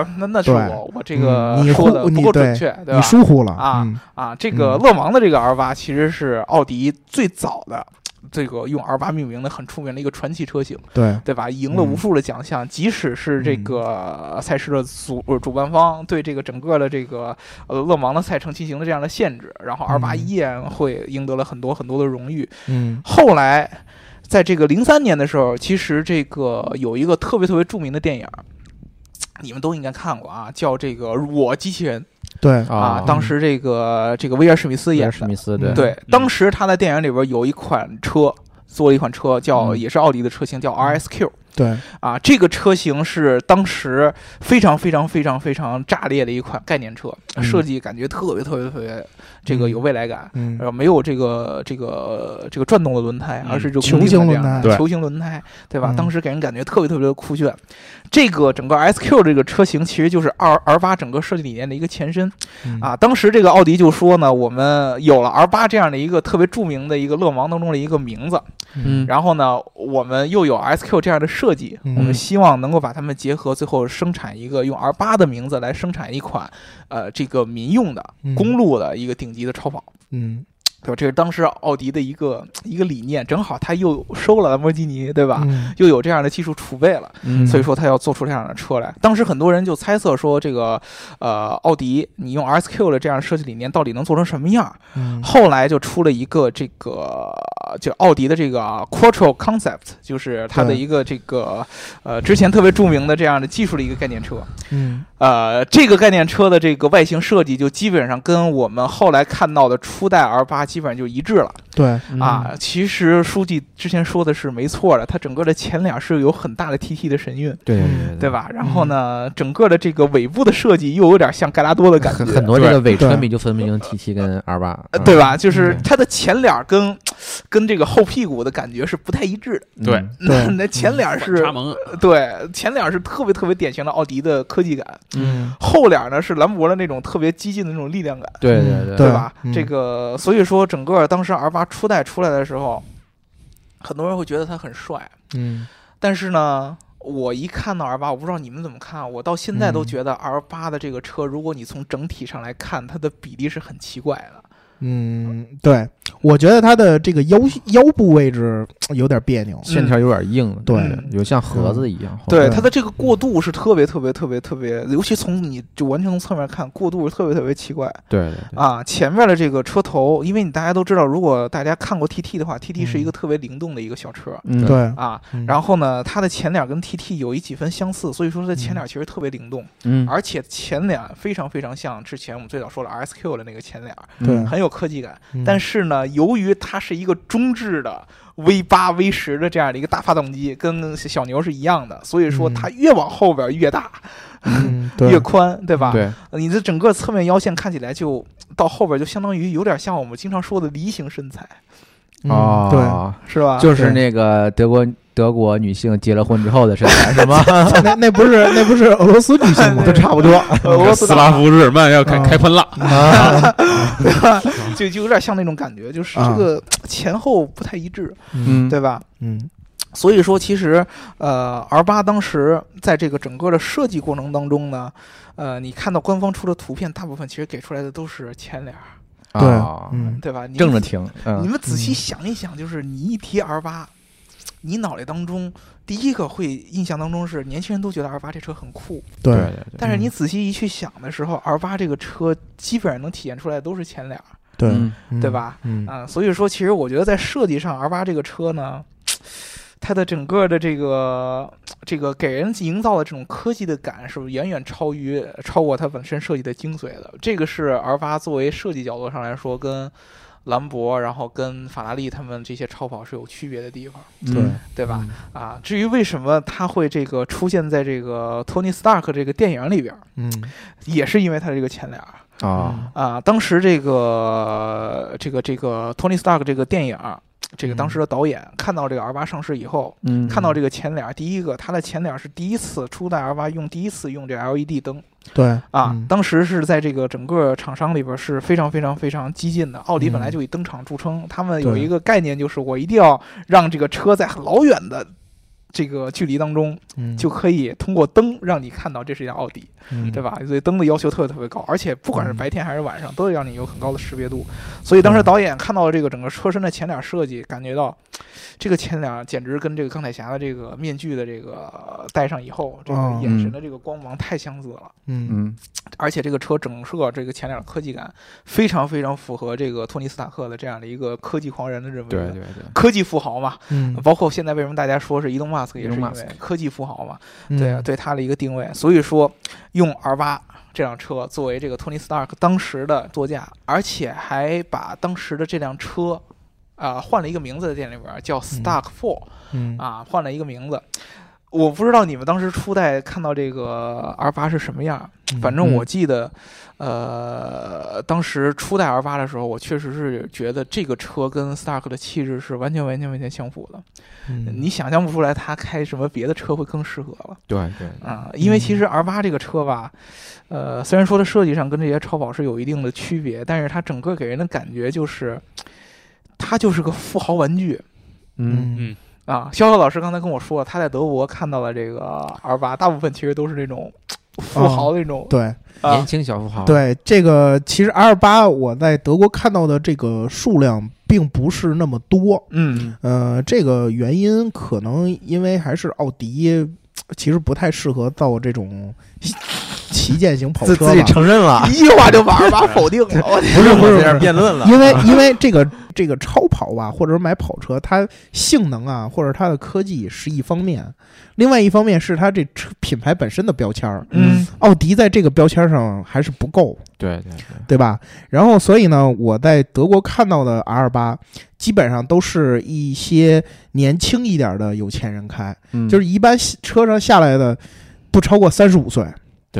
[SPEAKER 3] 啊！那那是
[SPEAKER 2] 对
[SPEAKER 3] 我我这个
[SPEAKER 2] 嗯你
[SPEAKER 3] 说的不够准确，对吧？
[SPEAKER 2] 你疏忽了
[SPEAKER 3] 啊
[SPEAKER 2] 嗯
[SPEAKER 3] 啊，这个勒芒的这个 R 八其实是奥迪最早的这个用 R 八命名的很出名的一个传奇车型，
[SPEAKER 2] 对，
[SPEAKER 3] 对吧？赢了无数的奖项，即使是这
[SPEAKER 2] 嗯。
[SPEAKER 3] 个赛事的主呃主办方对这个整个的这个呃勒芒的赛程进行了这样的限制，然后 R 八
[SPEAKER 2] 嗯
[SPEAKER 3] 依然会赢得了很多很多的荣誉。
[SPEAKER 2] 嗯。
[SPEAKER 3] 后来，在这个零三年的时候，其实这个有一个特别特别著名的电影，你们都应该看过啊，叫这个《我机器人》
[SPEAKER 2] 对，
[SPEAKER 3] 啊。
[SPEAKER 4] 啊
[SPEAKER 3] 当时这个这个威尔史密斯
[SPEAKER 4] 威
[SPEAKER 3] 演的，
[SPEAKER 4] 尔史密斯对
[SPEAKER 3] 当时他在电影里边有一款车。做了一款车，叫
[SPEAKER 4] 嗯
[SPEAKER 3] 也是奥迪的车型，叫 RSQ
[SPEAKER 2] 对，
[SPEAKER 3] 啊。这个车型是当时非常非常非常非常炸裂的一款概念车，
[SPEAKER 2] 嗯
[SPEAKER 3] 设计感觉特别特别特别这个有未来感。
[SPEAKER 2] 嗯
[SPEAKER 3] 呃，没有这个这个这个转动的轮胎，
[SPEAKER 5] 嗯
[SPEAKER 3] 而是这个
[SPEAKER 2] 球形轮胎
[SPEAKER 3] 球形轮胎，对吧？
[SPEAKER 2] 嗯
[SPEAKER 3] 当时给人感觉特别特别的酷炫。这个整个 SQ 这个车型其实就是二 R 八整个设计理念的一个前身
[SPEAKER 2] 嗯
[SPEAKER 3] 啊。当时这个奥迪就说呢，我们有了 R 八这样的一个特别著名的一个勒芒当中的一个名字，
[SPEAKER 4] 嗯
[SPEAKER 3] 然后呢，我们又有 SQ 这样的设计，
[SPEAKER 2] 嗯
[SPEAKER 3] 我们希望能够把它们结合，最后生产一个用 R 八的名字来生产一款，呃，这个民用的
[SPEAKER 2] 嗯。
[SPEAKER 3] 公路的一个顶级的超跑。
[SPEAKER 2] 嗯
[SPEAKER 3] 对吧？这是当时奥迪的一个一个理念，正好他又收了兰博基尼，对吧？
[SPEAKER 2] 嗯
[SPEAKER 3] 又有这样的技术储备了，
[SPEAKER 4] 嗯
[SPEAKER 3] 所以说他要做出这样的车来。当时很多人就猜测说，这个呃，奥迪你用 RSQ 的这样设计理念到底能做成什么样？
[SPEAKER 2] 嗯
[SPEAKER 3] 后来就出了一个这个就奥迪的这个 Quattro Concept，就是它的一个这个呃之前特别著名的这样的技术的一个概念车。
[SPEAKER 2] 嗯
[SPEAKER 3] 呃，这个概念车的这个外形设计就基本上跟我们后来看到的初代 R 八基本上就一致了。
[SPEAKER 2] 对，
[SPEAKER 4] 嗯。
[SPEAKER 3] 啊，其实书记之前说的是没错的，它整个的前脸是有很大的 TT 的神韵，
[SPEAKER 4] 对
[SPEAKER 2] 嗯。
[SPEAKER 3] 对吧？然后呢，整个的这个尾部的设计又有点像盖拉多的感觉，
[SPEAKER 4] 很很多这个伪
[SPEAKER 2] 对
[SPEAKER 4] 车迷就分不清 TT 跟 R 八。
[SPEAKER 3] 呃，对吧？就是
[SPEAKER 2] 嗯。
[SPEAKER 3] 它的前脸跟跟这个后屁股的感觉是不太一致的。
[SPEAKER 5] 对。
[SPEAKER 3] 那前脸是对前脸是特别特别典型的奥迪的科技感，
[SPEAKER 2] 嗯。
[SPEAKER 3] 后脸呢是兰博的那种特别激进的那种力量感。
[SPEAKER 4] 对
[SPEAKER 2] 对
[SPEAKER 4] 对。
[SPEAKER 3] 对吧？
[SPEAKER 2] 嗯。
[SPEAKER 3] 这个所以说，整个当时 R 八初代出来的时候，很多人会觉得它很帅，
[SPEAKER 2] 嗯。
[SPEAKER 3] 但是呢，我一看到 R 八，我不知道你们怎么看，我到现在都
[SPEAKER 2] 嗯。
[SPEAKER 3] 觉得 R 八的这个车，如果你从整体上来看，它的比例是很奇怪的。
[SPEAKER 2] 嗯，对，我觉得它的这个腰腰部位置 有点别扭。
[SPEAKER 4] 线条有点硬，
[SPEAKER 2] 对。
[SPEAKER 3] 嗯
[SPEAKER 4] 有像盒子一样。
[SPEAKER 2] 对
[SPEAKER 3] 它的这个过渡是特别特别特别特别，尤其从你就完全从侧面看，过渡是特别特别奇怪。
[SPEAKER 4] 对
[SPEAKER 3] 啊。前面的这个车头，因为你大家都知道，如果大家看过 TT 的话，TT 是一个特别灵动的一个小车。
[SPEAKER 4] 嗯。
[SPEAKER 2] 对，
[SPEAKER 3] 啊，
[SPEAKER 2] 嗯。
[SPEAKER 3] 然后呢，它的前脸跟 TT 有一几分相似，所以说它的前脸其实特别灵动，
[SPEAKER 4] 嗯，
[SPEAKER 3] 而且前脸非常非常像之前我们最早说的 RSQ 的那个前脸，
[SPEAKER 2] 对。
[SPEAKER 4] 嗯。
[SPEAKER 3] 很有科技感。
[SPEAKER 2] 嗯
[SPEAKER 3] 但是呢，由于它是一个中置的 V 八 V 十的这样的一个大发动机，跟小牛是一样的，所以说
[SPEAKER 2] 嗯
[SPEAKER 3] 它越往后边越大，
[SPEAKER 2] 嗯
[SPEAKER 3] 越宽，对吧？
[SPEAKER 4] 对，
[SPEAKER 3] 你的整个侧面腰线看起来就到后边就相当于有点像我们经常说的梨形身材，
[SPEAKER 2] 嗯
[SPEAKER 4] 对，
[SPEAKER 3] 是吧？
[SPEAKER 4] 就是那个德国德国女性结了婚之后的身材 是吗？
[SPEAKER 2] 那那不是那不是俄罗斯女性吗？都差不多。
[SPEAKER 3] 俄罗斯
[SPEAKER 5] 斯拉夫日耳曼要开
[SPEAKER 2] 啊
[SPEAKER 5] 开喷了，
[SPEAKER 2] 啊，
[SPEAKER 3] 对吧？就就有点像那种感觉，就是这个前后不太一致，
[SPEAKER 4] 嗯，
[SPEAKER 3] 对吧？
[SPEAKER 2] 嗯。
[SPEAKER 3] 所以说，其实呃，R 八当时在这个整个的设计过程当中呢，呃，你看到官方出的图片，大部分其实给出来的都是前脸儿，
[SPEAKER 2] 对
[SPEAKER 4] 啊，
[SPEAKER 2] 嗯
[SPEAKER 3] 对吧？你
[SPEAKER 4] 正着听，
[SPEAKER 3] 你
[SPEAKER 4] 嗯。
[SPEAKER 3] 们仔细
[SPEAKER 2] 嗯。
[SPEAKER 3] 想一想，就是你一提 R 八，你脑袋当中第一个会印象当中是年轻人都觉得 R 八这车很酷，
[SPEAKER 2] 对
[SPEAKER 4] 对。对，
[SPEAKER 3] 但是你
[SPEAKER 2] 嗯。
[SPEAKER 3] 仔细一去想的时候，R 八这个车基本上能体现出来的都是前脸儿，
[SPEAKER 2] 对
[SPEAKER 3] 对吧？
[SPEAKER 2] 嗯
[SPEAKER 3] 啊，所以说其实我觉得在设计上，R 八这个车呢，它的整个的这个 这个给人营造的这种科技的感，是远远超于超过它本身设计的精髓的。这个是 R 八作为设计角度上来说，跟兰博，然后跟法拉利他们这些超跑是有区别的地方，
[SPEAKER 2] 对
[SPEAKER 4] 嗯
[SPEAKER 3] 对吧？啊，至于为什么它会这个出现在这个托尼·斯塔克这个电影里边，
[SPEAKER 2] 嗯
[SPEAKER 3] 也是因为它这个前脸儿。
[SPEAKER 4] 啊，
[SPEAKER 3] 啊，当时这个这个这个托尼·斯塔克这个电影，这个当时的导演看到这个 R 八上市以后，
[SPEAKER 4] 嗯，
[SPEAKER 3] 看到这个前脸，第一个它的前脸是第一次初代 R 八用第一次用这 LED 灯
[SPEAKER 2] 对
[SPEAKER 3] 啊，
[SPEAKER 2] 嗯
[SPEAKER 3] 当时是在这个整个厂商里边是非常非常非常激进的。奥迪本来
[SPEAKER 2] 嗯
[SPEAKER 3] 就以灯厂著称，他们有一个概念就是我一定要让这个车在很老远的。这个距离当中，
[SPEAKER 2] 嗯
[SPEAKER 3] 就可以通过灯让你看到这是一辆奥迪，
[SPEAKER 2] 嗯
[SPEAKER 3] 对吧？所以灯的要求特别特别高，而且不管是
[SPEAKER 2] 嗯
[SPEAKER 3] 白天还是晚上，都得让你有很高的识别度。所以当时
[SPEAKER 2] 嗯
[SPEAKER 3] 导演看到了这个整个车身的前脸设计，感觉到这个前脸简直跟这个钢铁侠的这个面具的这个呃戴上以后，这个
[SPEAKER 2] 哦
[SPEAKER 3] 眼神的这个光芒太相似了。
[SPEAKER 2] 嗯
[SPEAKER 4] 嗯
[SPEAKER 3] 而且这个车整个这个前脸科技感非常非常符合这个托尼斯塔克的这样的一个科技狂人的这么一个
[SPEAKER 4] 对对对，
[SPEAKER 3] 科技富豪嘛。
[SPEAKER 2] 嗯，
[SPEAKER 3] 包括现在为什么大家说是伊隆马斯克，也是因
[SPEAKER 4] Elon
[SPEAKER 3] 为科技富豪嘛。
[SPEAKER 2] 嗯
[SPEAKER 3] 对啊，对他的一个定位。所以说，用 R 八这辆车作为这个托尼斯塔克当时的座驾，而且还把当时的这辆车。啊、换了一个名字在店里边叫 Stark Four、
[SPEAKER 2] 嗯
[SPEAKER 3] 啊，换了一个名字。我不知道你们当时初代看到这个 R 八是什么样反正我记得，呃，当时初代 R 八的时候，我确实是觉得这个车跟 Stark 的气质是完全完全完全相符的。
[SPEAKER 2] 嗯。
[SPEAKER 3] 你想象不出来他开什么别的车会更适合。了。
[SPEAKER 4] 对对，
[SPEAKER 3] 啊，因为其实 R 八这个车吧，呃，虽然说它设计上跟这些超跑是有一定的区别，但是它整个给人的感觉就是，它就是个富豪玩具。
[SPEAKER 4] 嗯
[SPEAKER 2] 嗯
[SPEAKER 3] 啊。肖肖老师刚才跟我说，他在德国看到了这个 R 八，大部分其实都是这种富豪的那种、
[SPEAKER 2] 对。
[SPEAKER 3] 啊。
[SPEAKER 4] 年，轻小富豪，
[SPEAKER 2] 对，这个其实 R 八我在德国看到的这个数量并不是那么多，
[SPEAKER 3] 嗯。
[SPEAKER 2] 呃，这个原因可能因为还是奥迪其实不太适合造这种旗舰型跑
[SPEAKER 4] 自自己。承认了，
[SPEAKER 3] 一句话就把二八否定了。我
[SPEAKER 2] 不是不是
[SPEAKER 4] 在这儿辩论了，
[SPEAKER 2] 因为因为这个这个超跑吧，或者是买跑车，它性能啊，或者它的科技是一方面，另外一方面是它这车品牌本身的标签儿。
[SPEAKER 3] 嗯
[SPEAKER 2] 奥迪在这个标签上还是不够，
[SPEAKER 4] 对对对，
[SPEAKER 2] 对吧？然后所以呢，我在德国看到的 R 八，基本上都是一些年轻一点的有钱人开，
[SPEAKER 4] 嗯
[SPEAKER 2] 就是一般车上下来的不超过三十五岁，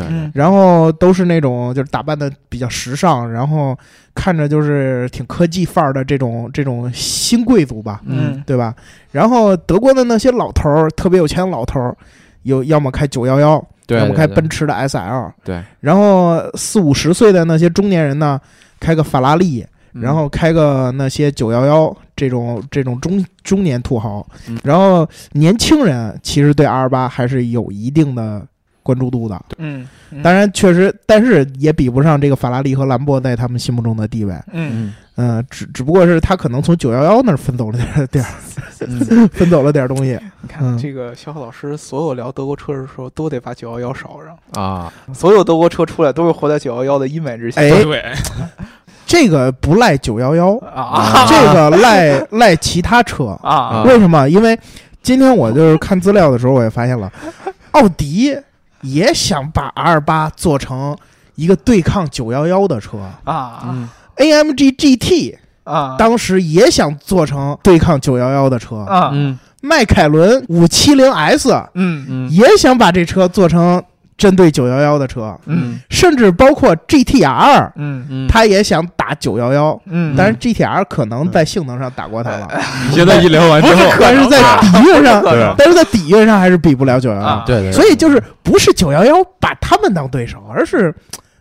[SPEAKER 4] 对对
[SPEAKER 3] 嗯。
[SPEAKER 2] 然后都是那种就是打扮的比较时尚，然后看着就是挺科技范儿的这种这种新贵族吧，
[SPEAKER 3] 嗯。
[SPEAKER 2] 对吧？然后德国的那些老头儿，特别有钱的老头儿，有要么开九幺幺，
[SPEAKER 4] 对，
[SPEAKER 2] 要么开
[SPEAKER 4] 对
[SPEAKER 2] 奔驰的 SL，
[SPEAKER 4] 对，
[SPEAKER 2] 然后四五十岁的那些中年人呢，开个法拉利，
[SPEAKER 4] 嗯。
[SPEAKER 2] 然后开个那些九幺幺这种这种中中年土豪
[SPEAKER 4] 嗯，
[SPEAKER 2] 然后年轻人其实对 R 八还是有一定的关注度的。
[SPEAKER 3] 嗯，嗯
[SPEAKER 2] 当然，确实，但是也比不上这个法拉利和兰博在他们心目中的地位。
[SPEAKER 3] 嗯
[SPEAKER 4] 嗯
[SPEAKER 2] 嗯、只只不过是他可能从九幺幺那儿分走了点儿点儿，
[SPEAKER 4] 嗯
[SPEAKER 2] 分走了点儿东西。
[SPEAKER 3] 你看
[SPEAKER 2] 嗯
[SPEAKER 3] 这个肖浩老师，所有聊德国车的时候都得把九幺幺捎上。
[SPEAKER 4] 啊，
[SPEAKER 3] 所有德国车出来都是活在九幺幺的阴霾之下。
[SPEAKER 2] 哎
[SPEAKER 5] 对，
[SPEAKER 2] 这个不赖九幺幺，
[SPEAKER 3] 啊，
[SPEAKER 2] 这个赖赖其他车。
[SPEAKER 3] 啊，
[SPEAKER 2] 为什么？因为今天我就是看资料的时候，我也发现了，奥迪也想把 R 八做成一个对抗九幺幺的车。
[SPEAKER 3] 啊。
[SPEAKER 4] 嗯
[SPEAKER 2] ，AMG GT
[SPEAKER 3] 啊，
[SPEAKER 2] 当时也想做成对抗九幺幺的车，
[SPEAKER 3] 啊，
[SPEAKER 4] 嗯。
[SPEAKER 2] 迈凯伦五七零 S
[SPEAKER 3] 嗯。
[SPEAKER 4] 嗯。
[SPEAKER 2] 也想把这车做成针对九幺幺的车，
[SPEAKER 3] 嗯。
[SPEAKER 2] 甚至包括 GTR，
[SPEAKER 3] 嗯。
[SPEAKER 4] 嗯，
[SPEAKER 2] 他也想打九幺幺。
[SPEAKER 3] 嗯，
[SPEAKER 2] 但是 GTR 可能在性能上打过他了，
[SPEAKER 5] 现在一聊完之后，
[SPEAKER 2] 但是在底蕴上，但是在底蕴上还是比不了九幺幺。
[SPEAKER 3] 啊。
[SPEAKER 4] 对对，
[SPEAKER 2] 所以就是不是九幺幺把他们当对手，而是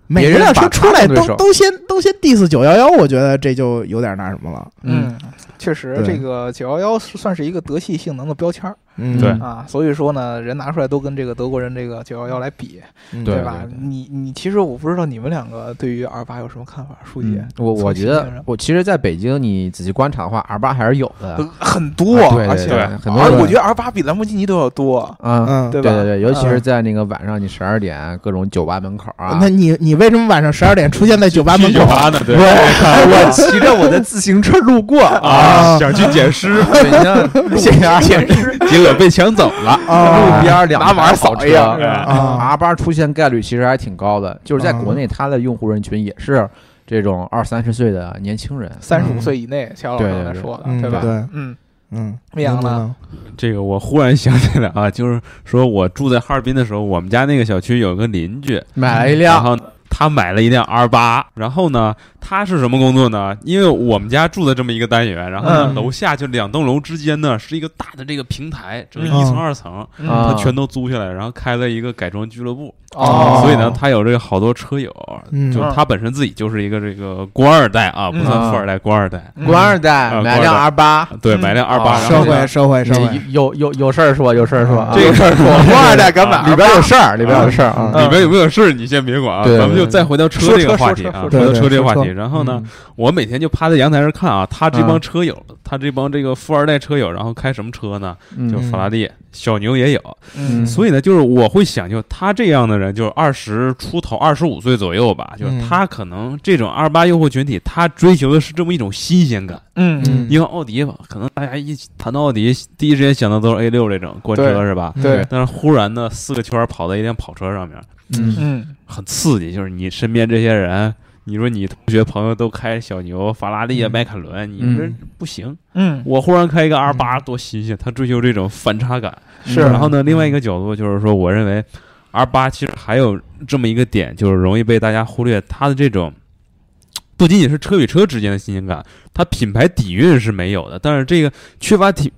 [SPEAKER 2] 每辆车出来都都先都先 diss 九幺幺，我觉得这就有点那什么了。
[SPEAKER 3] 嗯，确实，这个九幺幺算是一个德系性能的标签儿
[SPEAKER 2] 嗯，
[SPEAKER 5] 对
[SPEAKER 3] 啊，所以说呢，人拿出来都跟这个德国人这个九幺幺来比，
[SPEAKER 2] 嗯
[SPEAKER 4] 对
[SPEAKER 3] 吧？你你其实我不知道你们两个对于 R 八有什么看法，书记
[SPEAKER 4] 嗯，我我觉得我其实在北京，你仔细观察的话，R 八还是有的，
[SPEAKER 3] 呃很多，
[SPEAKER 4] 啊对
[SPEAKER 3] 而且
[SPEAKER 4] 很多
[SPEAKER 3] 我觉得 R 八比兰博基尼都要多，
[SPEAKER 4] 啊，
[SPEAKER 2] 嗯，
[SPEAKER 3] 对吧？
[SPEAKER 4] 对对对，尤其是
[SPEAKER 3] 嗯
[SPEAKER 4] 在那个晚上，你十二点各种酒吧门口啊
[SPEAKER 2] 那，你你为什么晚上十二点出现在酒吧门口？
[SPEAKER 5] 去酒吧呢，对
[SPEAKER 4] 我骑着我的自行车路过
[SPEAKER 5] 啊，想去捡尸，
[SPEAKER 4] 对，你像路边
[SPEAKER 5] 结果被抢走了。
[SPEAKER 2] 啊。
[SPEAKER 4] 路边两
[SPEAKER 3] 拿网
[SPEAKER 4] 台跑车
[SPEAKER 3] 扫一样
[SPEAKER 2] 啊。
[SPEAKER 4] R 八出现概率其实还挺高的，就是在
[SPEAKER 2] 啊。
[SPEAKER 4] 国内它的用户人群也是这种二三十岁的年轻人，
[SPEAKER 3] 三十五岁以内，肖老师
[SPEAKER 4] 对对对
[SPEAKER 3] 刚才说的，
[SPEAKER 2] 对
[SPEAKER 3] 吧？
[SPEAKER 2] 对。
[SPEAKER 3] 嗯，
[SPEAKER 2] 嗯，
[SPEAKER 3] 未央呢？
[SPEAKER 2] 呢？
[SPEAKER 5] 这个我忽然想起来啊，就是说我住在哈尔滨的时候，我们家那个小区有个邻居，
[SPEAKER 4] 买了一辆，
[SPEAKER 5] 然后他买了一辆 R 八，然后呢，他是什么工作呢？因为我们家住的这么一个单元，然后呢，
[SPEAKER 3] 嗯。
[SPEAKER 5] 楼下就两栋楼之间呢是一个大的这个平台，整个
[SPEAKER 3] 嗯。
[SPEAKER 5] 一层二层，他全都租下来，然后开了一个改装俱乐部，
[SPEAKER 3] 哦，
[SPEAKER 5] 所以呢，他有这个好多车友，
[SPEAKER 2] 嗯。
[SPEAKER 5] 就他本身自己就是一个这个官二代啊，不算富二代，官二代。
[SPEAKER 3] 嗯。
[SPEAKER 4] 官二代
[SPEAKER 5] 啊
[SPEAKER 4] 买辆
[SPEAKER 5] 官
[SPEAKER 4] R 八，
[SPEAKER 5] 对，
[SPEAKER 3] 嗯。
[SPEAKER 5] 买辆二八，
[SPEAKER 4] 哦。
[SPEAKER 2] 社
[SPEAKER 5] 后
[SPEAKER 2] 会社会社会，
[SPEAKER 4] 有有有有事儿说，有事儿说，啊。
[SPEAKER 2] 这
[SPEAKER 3] 个事儿说，官二代敢买
[SPEAKER 4] 里边有事儿，里边有事儿
[SPEAKER 5] 里边有没有事儿你先别管啊，
[SPEAKER 4] 对
[SPEAKER 5] 咱们就再回到车这个话题啊回到车这个话题。然后呢，
[SPEAKER 2] 嗯
[SPEAKER 5] 我每天就趴在阳台上看啊，他这帮
[SPEAKER 4] 嗯
[SPEAKER 5] 车友，他这帮这个富二代车友，然后开什么车呢？就
[SPEAKER 4] 嗯
[SPEAKER 5] 法拉利、小牛也有。
[SPEAKER 3] 嗯
[SPEAKER 5] 所以呢，就是我会想，就他这样的人，就是二十出头、二十五岁左右吧，就是
[SPEAKER 2] 嗯
[SPEAKER 5] 他可能这种二八用户群体，他追求的是这么一种新鲜感。
[SPEAKER 3] 嗯
[SPEAKER 2] 嗯
[SPEAKER 5] 因为奥迪吧，可能大家一谈到奥迪，第一时间想到都是 A 六这种官车是吧？
[SPEAKER 3] 对，
[SPEAKER 5] 但是忽然呢，四个圈儿跑到一辆跑车上面，
[SPEAKER 4] 嗯
[SPEAKER 3] 嗯
[SPEAKER 5] 很刺激。就是你身边这些人，你说你同学朋友都开小牛、法拉利啊、
[SPEAKER 2] 嗯
[SPEAKER 5] 迈凯伦，你
[SPEAKER 4] 嗯
[SPEAKER 5] 这不行。
[SPEAKER 3] 嗯
[SPEAKER 5] 我忽然开一个 R 八，多新鲜！他追求这种反差感。
[SPEAKER 3] 是
[SPEAKER 5] 然后呢，另外一个角度就是说，我认为 R 八其实还有这么一个点，就是容易被大家忽略，它的这种不仅仅是车与车之间的新鲜感，它品牌底蕴是没有的。但是这个缺乏品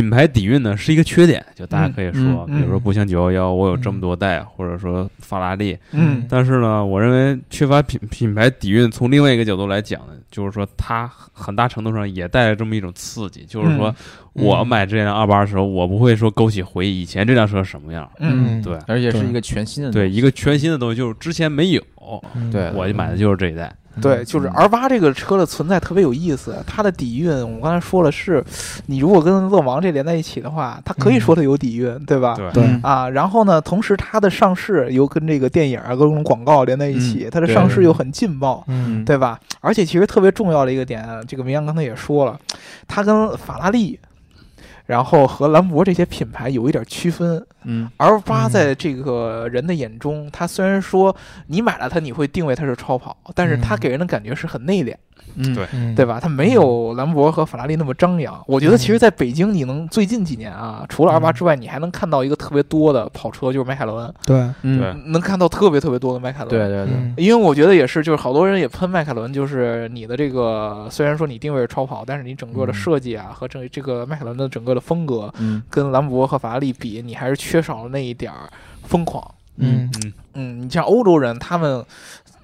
[SPEAKER 5] 品牌底蕴呢，是一个缺点。就大家可以说，
[SPEAKER 3] 嗯嗯
[SPEAKER 5] 比如说不像九幺幺，我有这么多代，或者说法拉利。
[SPEAKER 3] 嗯。
[SPEAKER 5] 但是呢，我认为缺乏品品牌底蕴，从另外一个角度来讲呢，就是说它很大程度上也带来这么一种刺激，就是说
[SPEAKER 2] 嗯。
[SPEAKER 5] 我买这辆二八的时候，我不会说勾起回忆以前这辆车什么样。
[SPEAKER 3] 嗯。
[SPEAKER 5] 对。
[SPEAKER 4] 而且是一个全新的
[SPEAKER 5] 对，一个全新的东西，就是之前没有，
[SPEAKER 2] 嗯。
[SPEAKER 4] 对。
[SPEAKER 5] 我就买的就是这一代。
[SPEAKER 3] 对，就是 R 八这个车的存在特别有意思，它的底蕴，我们刚才说了是，你如果跟乐芒这连在一起的话，它可以说它有底蕴，对吧？
[SPEAKER 5] 对。
[SPEAKER 3] 啊，然后呢，同时它的上市又跟这个电影啊、各种广告连在一起，它的上市又很劲爆，
[SPEAKER 2] 嗯。
[SPEAKER 3] 对吧？而且其实特别重要的一个点，这个明阳刚才也说了，它跟法拉利，然后和兰博这些品牌有一点区分。
[SPEAKER 4] 嗯
[SPEAKER 3] R 八
[SPEAKER 2] 嗯
[SPEAKER 3] 在这个人的眼中，它虽然说你买了它，你会定位它是超跑，但是它
[SPEAKER 2] 嗯
[SPEAKER 3] 给人的感觉是很内敛，
[SPEAKER 4] 嗯
[SPEAKER 5] 对。
[SPEAKER 2] 嗯。
[SPEAKER 3] 对吧？它没有兰博和法拉利那么张扬。我觉得其实在北京，你能最近几年啊，除了二八
[SPEAKER 2] 嗯。
[SPEAKER 3] 之外，你还能看到一个特别多的跑车，就是迈凯伦，
[SPEAKER 2] 对。
[SPEAKER 4] 嗯。
[SPEAKER 3] 能看到特别特别多的迈凯伦。
[SPEAKER 4] 对对对，
[SPEAKER 2] 嗯。
[SPEAKER 3] 因为我觉得也是，就是好多人也喷迈凯伦，就是你的这个虽然说你定位是超跑，但是你整个的
[SPEAKER 2] 嗯。
[SPEAKER 3] 设计啊和这这个迈凯伦的整个的风格
[SPEAKER 4] 嗯。
[SPEAKER 3] 跟兰博和法拉利比，你还是缺少了那一点儿疯狂。
[SPEAKER 2] 嗯。
[SPEAKER 5] 嗯，
[SPEAKER 3] 嗯，你像欧洲人，他们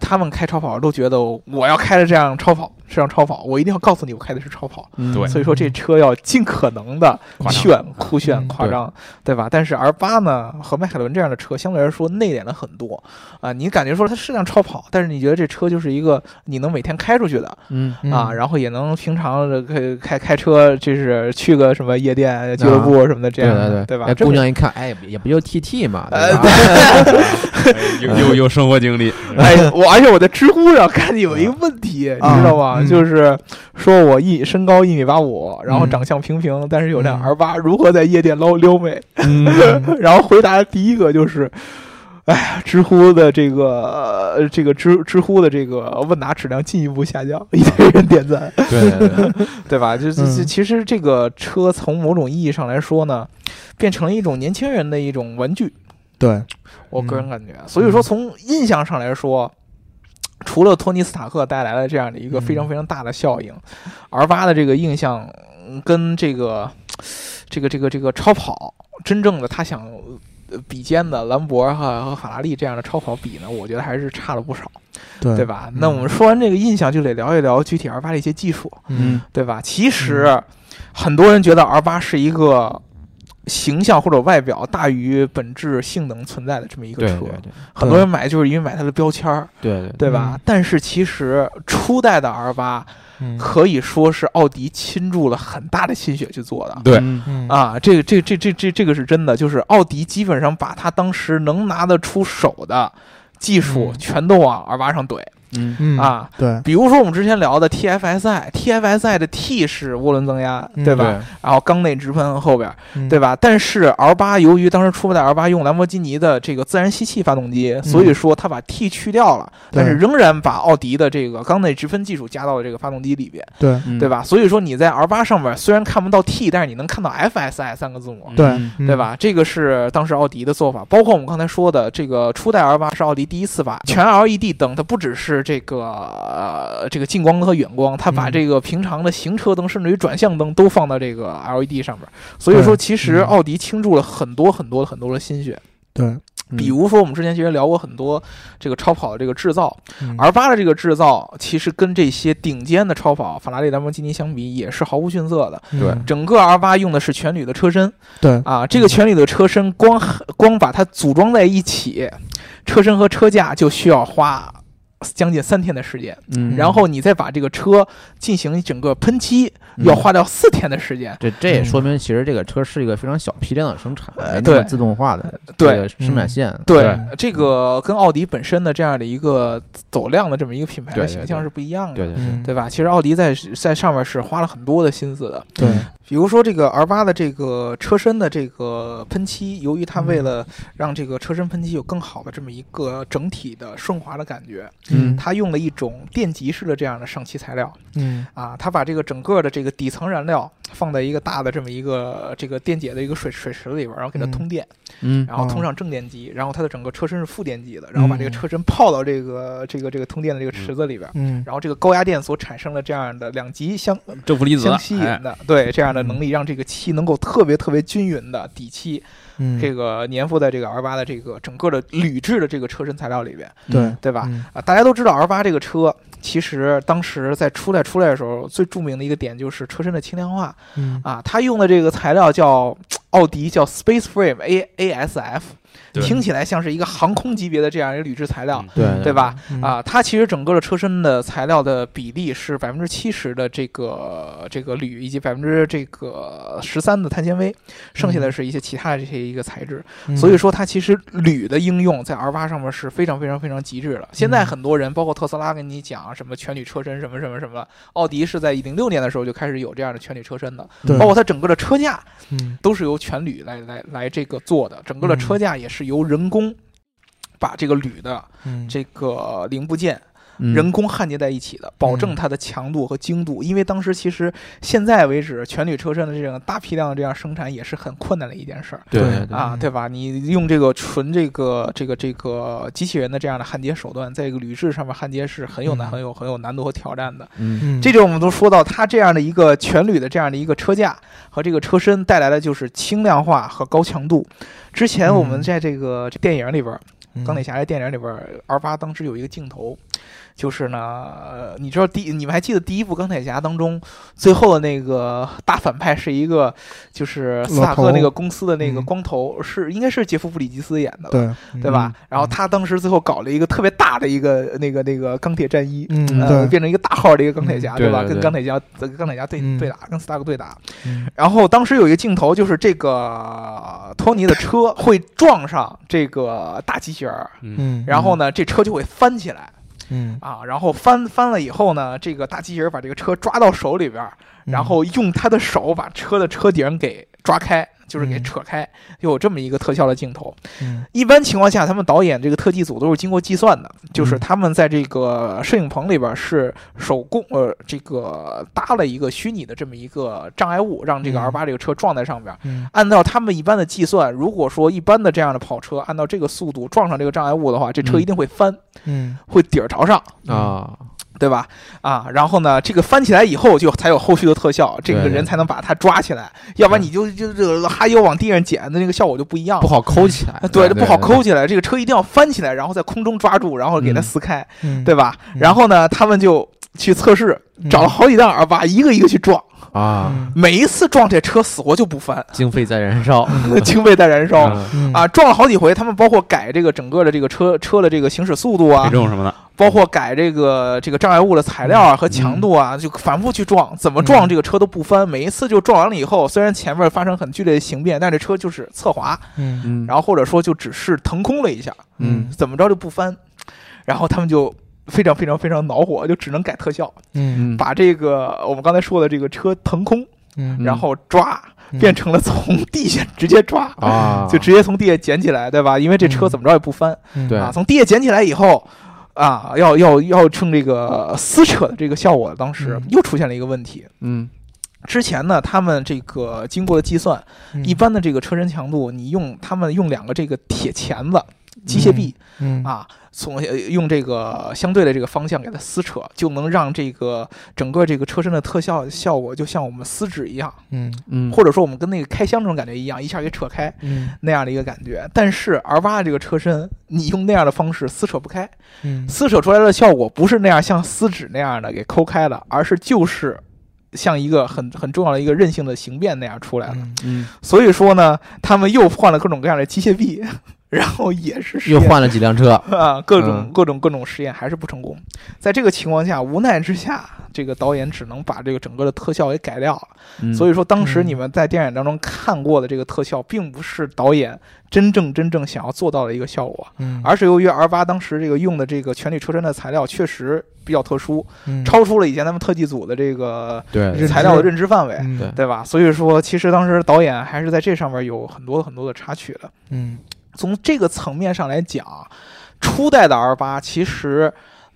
[SPEAKER 3] 他们开超跑都觉得我要开着这样超跑，这辆超跑，我一定要告诉你我开的是超跑。
[SPEAKER 4] 嗯
[SPEAKER 5] 对。
[SPEAKER 3] 所以说这车要尽可能的炫、酷炫、
[SPEAKER 2] 嗯
[SPEAKER 3] 夸张，对。吧？但是 R 八呢和迈凯伦这样的车相对来说内敛了很多。啊，你感觉说它是辆超跑，但是你觉得这车就是一个你能每天开出去的。
[SPEAKER 4] 嗯。
[SPEAKER 3] 啊，然后也能平常的开开开车，就是去个什么夜店、俱乐部什么的这样的，
[SPEAKER 4] 对
[SPEAKER 3] 对吧？
[SPEAKER 4] 哎，
[SPEAKER 3] 这么
[SPEAKER 4] 姑娘一看，哎，也不就 TT 嘛，
[SPEAKER 3] 呃
[SPEAKER 4] 对吧？
[SPEAKER 5] 哎 有有有生活经历，
[SPEAKER 3] 哎，我而且我在知乎上看见有一个问题，你知道吗？
[SPEAKER 2] 嗯
[SPEAKER 3] 就是说我一身高一米八五，然后
[SPEAKER 2] 嗯
[SPEAKER 3] 长相平平，但是有辆
[SPEAKER 2] 嗯
[SPEAKER 3] R 八，如何在夜店捞撩妹？
[SPEAKER 2] 嗯
[SPEAKER 3] 然后回答的第一个就是。哎呀，知乎的这个呃，这个知知乎的这个问答质量进一步下降，一堆人点赞，
[SPEAKER 4] 对对对，
[SPEAKER 3] 对吧？就就就
[SPEAKER 2] 嗯
[SPEAKER 3] 其实这个车从某种意义上来说呢，变成了一种年轻人的一种玩具，
[SPEAKER 2] 对
[SPEAKER 3] 我个
[SPEAKER 2] 嗯
[SPEAKER 3] 人感觉。所以说，从印象上来说，除了托尼斯塔克带来了这样的一个非常
[SPEAKER 2] 嗯
[SPEAKER 3] 非常大的效应，R 八的这个印象嗯跟这个这个这个这个超跑真正的他想呃比肩的兰博和和法拉利这样的超跑比呢，我觉得还是差了不少，
[SPEAKER 2] 对
[SPEAKER 3] 对吧？那我们说完这个印象，就得聊一聊具体 R 八的一些技术，
[SPEAKER 2] 嗯
[SPEAKER 3] 对吧？其实很多人觉得 R 八是一个。形象或者外表大于本质性能存在的这么一个车，
[SPEAKER 4] 对对。对
[SPEAKER 3] 很多人买就是因为买它的标签儿，
[SPEAKER 4] 对对。
[SPEAKER 3] 对吧？
[SPEAKER 2] 嗯。
[SPEAKER 3] 但是其实初代的 R 八
[SPEAKER 2] 嗯。
[SPEAKER 3] 可以说是奥迪倾注了很大的心血去做的。
[SPEAKER 5] 对。
[SPEAKER 3] 啊，这个这这这这这个是真的，就是奥迪基本上把它当时能拿得出手的技术
[SPEAKER 2] 嗯。
[SPEAKER 3] 全都往 R 八上怼，
[SPEAKER 4] 嗯
[SPEAKER 2] 嗯
[SPEAKER 3] 啊。
[SPEAKER 2] 对，
[SPEAKER 3] 比如说我们之前聊的 TFSI，TFSI 的 T 是涡轮增压，
[SPEAKER 2] 嗯
[SPEAKER 3] 对吧？然后缸内直喷后边，
[SPEAKER 2] 嗯
[SPEAKER 3] 对？吧？但是 R 八由于当时初代 R 八用兰博基尼的这个自然吸气发动机，所以说它把 T 去掉了，
[SPEAKER 2] 对
[SPEAKER 3] 但是仍然把奥迪的这个缸内直喷技术加到了这个发动机里边，
[SPEAKER 2] 对
[SPEAKER 4] 嗯
[SPEAKER 3] 对？吧？所以说你在 R 八上面虽然看不到 T，但是你能看到 FSI 三个字母。
[SPEAKER 2] 对
[SPEAKER 3] 对？吧？这个是当时奥迪的做法，包括我们刚才说的这个初代 R 八是奥迪第一次把全 LED 灯，它不只是这个呃这个近光和远光，它把
[SPEAKER 2] 嗯。
[SPEAKER 3] 这个平常的行车灯甚至于转向灯都放到这个 LED 上面。所以说，其实
[SPEAKER 2] 嗯。
[SPEAKER 3] 奥迪倾注了很多很多很多的心血。
[SPEAKER 2] 对，
[SPEAKER 4] 嗯。
[SPEAKER 3] 比如说，我们之前其实聊过很多这个超跑的这个制造
[SPEAKER 2] 嗯
[SPEAKER 3] ，R 八的这个制造，其实跟这些顶尖的超跑法拉利、兰博基尼相比，也是毫无逊色的。
[SPEAKER 4] 对。
[SPEAKER 2] 嗯
[SPEAKER 3] 整个 R 八用的是全铝的车身
[SPEAKER 2] 对，
[SPEAKER 3] 啊，这个全铝的车身光光把它组装在一起，车身和车架就需要花将近三天的时间，
[SPEAKER 4] 嗯，
[SPEAKER 3] 然后你再把这个车进行整个喷漆，
[SPEAKER 4] 嗯。
[SPEAKER 3] 要花掉四天的时间。
[SPEAKER 4] 这这也
[SPEAKER 2] 嗯。
[SPEAKER 4] 说明，其实这个车是一个非常小批量的生产，
[SPEAKER 3] 对。
[SPEAKER 4] 自动化的
[SPEAKER 3] 对。
[SPEAKER 4] 生产线。
[SPEAKER 3] 对，这个跟奥迪本身的这样的一个走量的这么一个品牌的形象是不一样的，
[SPEAKER 4] 对对对。
[SPEAKER 3] 吧？其实奥迪在在上面是花了很多的心思的，
[SPEAKER 2] 对，
[SPEAKER 3] 比如说这个 R 八的这个车身的这个喷漆，由于它为了让这个车身喷漆有更好的这么一个整体的顺滑的感觉，
[SPEAKER 2] 嗯。
[SPEAKER 3] 它用了一种电极式的这样的上漆材料。
[SPEAKER 2] 嗯
[SPEAKER 3] 啊，它把这个整个的这个底层燃料放在一个大的这么一个这个电解的一个水水池里边，然后给它
[SPEAKER 2] 嗯。
[SPEAKER 3] 通电，
[SPEAKER 4] 嗯
[SPEAKER 3] 然后通上正电极，然后它的整个车身是负电极的，然后把这个车身泡到这个这个这个通电的这个池子里边。
[SPEAKER 2] 嗯。
[SPEAKER 3] 然后这个高压电所产生的这样的两极相
[SPEAKER 5] 正负离子
[SPEAKER 3] 相吸引
[SPEAKER 5] 哎
[SPEAKER 3] 的，对这样的能力，让这个漆能够特别特别均匀的底漆，
[SPEAKER 2] 嗯，
[SPEAKER 3] 这个粘附在这个 R 八的这个整个的铝制的这个车身材料里边，
[SPEAKER 2] 对
[SPEAKER 3] 对吧？
[SPEAKER 2] 嗯。
[SPEAKER 3] 啊，大家都知道 R 八这个车，其实当时在出来出来的时候，最著名的一个点就是车身的轻量化。
[SPEAKER 2] 嗯。
[SPEAKER 3] 啊，它用的这个材料叫奥迪叫 Space Frame A A S F，
[SPEAKER 5] 对
[SPEAKER 3] 听起来像是一个航空级别的这样一个铝制材料。
[SPEAKER 5] 嗯
[SPEAKER 4] 对
[SPEAKER 3] 对吧？
[SPEAKER 2] 嗯
[SPEAKER 3] 啊，它其实整个的车身的材料的比例是百分之七十的这个这个铝，以及百分之这个十三的碳纤维，剩下的是一些其他的这些一个材质。
[SPEAKER 2] 嗯
[SPEAKER 3] 所以说，它其实铝的应用在 R 八上面是非常非常非常极致的。现在
[SPEAKER 2] 嗯
[SPEAKER 3] 很多人，包括特斯拉，跟你讲什么全铝车身什么什么什么，奥迪是在零六年的时候就开始有这样的全铝车身的，
[SPEAKER 2] 对
[SPEAKER 3] 包括它整个的车架
[SPEAKER 2] 嗯
[SPEAKER 3] 都是由全铝来来来这个做的，整个的
[SPEAKER 2] 嗯
[SPEAKER 3] 车架也是由人工把这个铝的
[SPEAKER 2] 嗯。
[SPEAKER 3] 这个零部件
[SPEAKER 4] 嗯
[SPEAKER 3] 人工焊接在一起的，保证它的强度和精度。因为当时其实现在为止，全铝车身的这种大批量的这样生产也是很困难的一件事儿。
[SPEAKER 4] 对
[SPEAKER 3] 啊，
[SPEAKER 2] 嗯
[SPEAKER 3] 对吧？你用这个纯这个这个这个机器人的这样的焊接手段，在这个铝制上面焊接是很有难、
[SPEAKER 2] 嗯
[SPEAKER 3] 很有很有难度和挑战的。
[SPEAKER 4] 嗯
[SPEAKER 2] 嗯
[SPEAKER 3] 这就我们都说到，它这样的一个全铝的这样的一个车架和这个车身带来的就是轻量化和高强度。之前我们
[SPEAKER 2] 嗯
[SPEAKER 3] 在这个电影里边钢铁侠》的电影里边，R 八当时有一个镜头，就是呢，呃你知道第你们还记得第一部《钢铁侠》当中最后的那个大反派是一个就是斯塔克那个公司的那个
[SPEAKER 2] 嗯
[SPEAKER 3] 光头，是应该是杰夫·布里吉斯演的，
[SPEAKER 2] 对
[SPEAKER 3] 对吧？然后他当时最后搞了一个特别大的一个那个那个钢铁战衣。呃，
[SPEAKER 2] 嗯对
[SPEAKER 3] 变成一个大号的一个钢铁侠，
[SPEAKER 4] 嗯
[SPEAKER 3] 对吧？跟钢铁侠、跟钢铁侠对、
[SPEAKER 2] 嗯
[SPEAKER 3] 对打，跟斯塔克对打。
[SPEAKER 2] 嗯
[SPEAKER 3] 然后当时有一个镜头，就是这个托尼的车会撞上这个大机器人
[SPEAKER 5] 嗯
[SPEAKER 3] 然后呢，这车就会翻起来
[SPEAKER 2] 嗯。
[SPEAKER 3] 啊，然后翻翻了以后呢，这个大机器人把这个车抓到手里边然后用他的手把车的车顶给抓开，就是给
[SPEAKER 2] 嗯
[SPEAKER 3] 扯开，就有这么一个特效的镜头。
[SPEAKER 2] 嗯
[SPEAKER 3] 一般情况下，他们导演这个特技组都是经过计算的，就是
[SPEAKER 2] 嗯
[SPEAKER 3] 他们在这个摄影棚里边是手工呃这个搭了一个虚拟的这么一个障碍物，让这个
[SPEAKER 2] 嗯
[SPEAKER 3] R 八这个车撞在上边。
[SPEAKER 2] 嗯
[SPEAKER 3] 按照他们一般的计算，如果说一般的这样的跑车按照这个速度撞上这个障碍物的话，这车
[SPEAKER 4] 嗯
[SPEAKER 3] 一定会翻，
[SPEAKER 2] 嗯
[SPEAKER 3] 会底儿朝上。
[SPEAKER 4] 啊，
[SPEAKER 3] 对吧？啊，然后呢，这个翻起来以后就才有后续的特效，这个人才能把它抓起来，要不然你就就这个哈腰往地上捡的那个效果就不一样。
[SPEAKER 4] 不好抠起来
[SPEAKER 3] 啊，，对，这不好抠起来，这个车一定要翻起来，然后在空中抓住，然后给它
[SPEAKER 4] 嗯
[SPEAKER 3] 撕开，
[SPEAKER 2] 嗯
[SPEAKER 3] 对吧？
[SPEAKER 2] 嗯
[SPEAKER 3] 然后呢，他们就去测试，找了好几辆耳巴，一个一个去撞，
[SPEAKER 4] 啊，
[SPEAKER 2] 嗯。
[SPEAKER 3] 每一次撞这车死活就不翻，
[SPEAKER 4] 经费在燃烧，
[SPEAKER 3] 经费在燃烧。啊，撞了好几回，他们包括改这个整个的这个车车的这个行驶速度啊
[SPEAKER 5] 配，重什么的，
[SPEAKER 3] 包括改这个这个障碍物的材料啊和强度啊，就反复去撞，怎么撞
[SPEAKER 2] 嗯。
[SPEAKER 3] 这个车都不翻。每一次就撞完了以后，虽然前面发生很剧烈的形变，但这车就是侧滑，
[SPEAKER 2] 嗯。
[SPEAKER 4] 嗯，
[SPEAKER 3] 然后或者说就只是腾空了一下，
[SPEAKER 4] 嗯。
[SPEAKER 3] 怎么着就不翻。然后他们就非常非常非常恼火，就只能改特效，
[SPEAKER 2] 嗯。
[SPEAKER 4] 嗯。
[SPEAKER 3] 把这个我们刚才说的这个车腾空，
[SPEAKER 2] 嗯。
[SPEAKER 3] 然后抓，
[SPEAKER 2] 嗯。
[SPEAKER 3] 变成了从地下直接抓。
[SPEAKER 4] 啊，
[SPEAKER 3] 就直接从地下捡起来，对吧？因为这车
[SPEAKER 2] 嗯。
[SPEAKER 3] 怎么着也不翻、
[SPEAKER 2] 嗯。
[SPEAKER 4] 对。
[SPEAKER 3] 啊。从地下捡起来以后，啊，要要要趁这个撕扯的这个效果，当时
[SPEAKER 2] 嗯。
[SPEAKER 3] 又出现了一个问题。
[SPEAKER 4] 嗯。
[SPEAKER 3] 之前呢，他们这个经过了计算，
[SPEAKER 2] 嗯。
[SPEAKER 3] 一般的这个车身强度，你用他们用两个这个铁钳子、机械臂、
[SPEAKER 2] 嗯
[SPEAKER 3] 啊，从呃用这个相对的这个方向给它撕扯，就能让这个整个这个车身的特效效果，就像我们撕纸一样，
[SPEAKER 2] 嗯。
[SPEAKER 4] 嗯，
[SPEAKER 3] 或者说我们跟那个开箱这种感觉一样，一下给扯开
[SPEAKER 2] 嗯。
[SPEAKER 3] 那样的一个感觉。但是 R 八的这个车身，你用那样的方式撕扯不开，
[SPEAKER 2] 嗯。
[SPEAKER 3] 撕扯出来的效果不是那样像撕纸那样的给抠开了，而是就是。像一个很很重要的一个韧性的形变那样出来了，
[SPEAKER 2] 嗯。
[SPEAKER 4] 嗯。
[SPEAKER 3] 所以说呢，他们又换了各种各样的机械臂，然后也是
[SPEAKER 4] 又换了几辆车，
[SPEAKER 3] 啊，各种、
[SPEAKER 4] 嗯
[SPEAKER 3] 各种各种实验还是不成功。在这个情况下，无奈之下，这个导演只能把这个整个的特效给改掉了。
[SPEAKER 4] 嗯
[SPEAKER 3] 所以说，当时
[SPEAKER 2] 嗯
[SPEAKER 3] 你们在电影当中看过的这个特效，并不是导演真正真正想要做到的一个效果，
[SPEAKER 2] 嗯
[SPEAKER 3] 而是由于 R 八当时这个用的这个全铝车身的材料确实比较特殊，
[SPEAKER 2] 嗯
[SPEAKER 3] 超出了以前咱们特技组的这个
[SPEAKER 4] 对
[SPEAKER 3] 材料的认知范围。
[SPEAKER 4] 对
[SPEAKER 3] 吧？所以说，其实当时导演还是在这上面有很多很多的插曲的。
[SPEAKER 2] 嗯
[SPEAKER 3] 从这个层面上来讲，初代的 R 八其实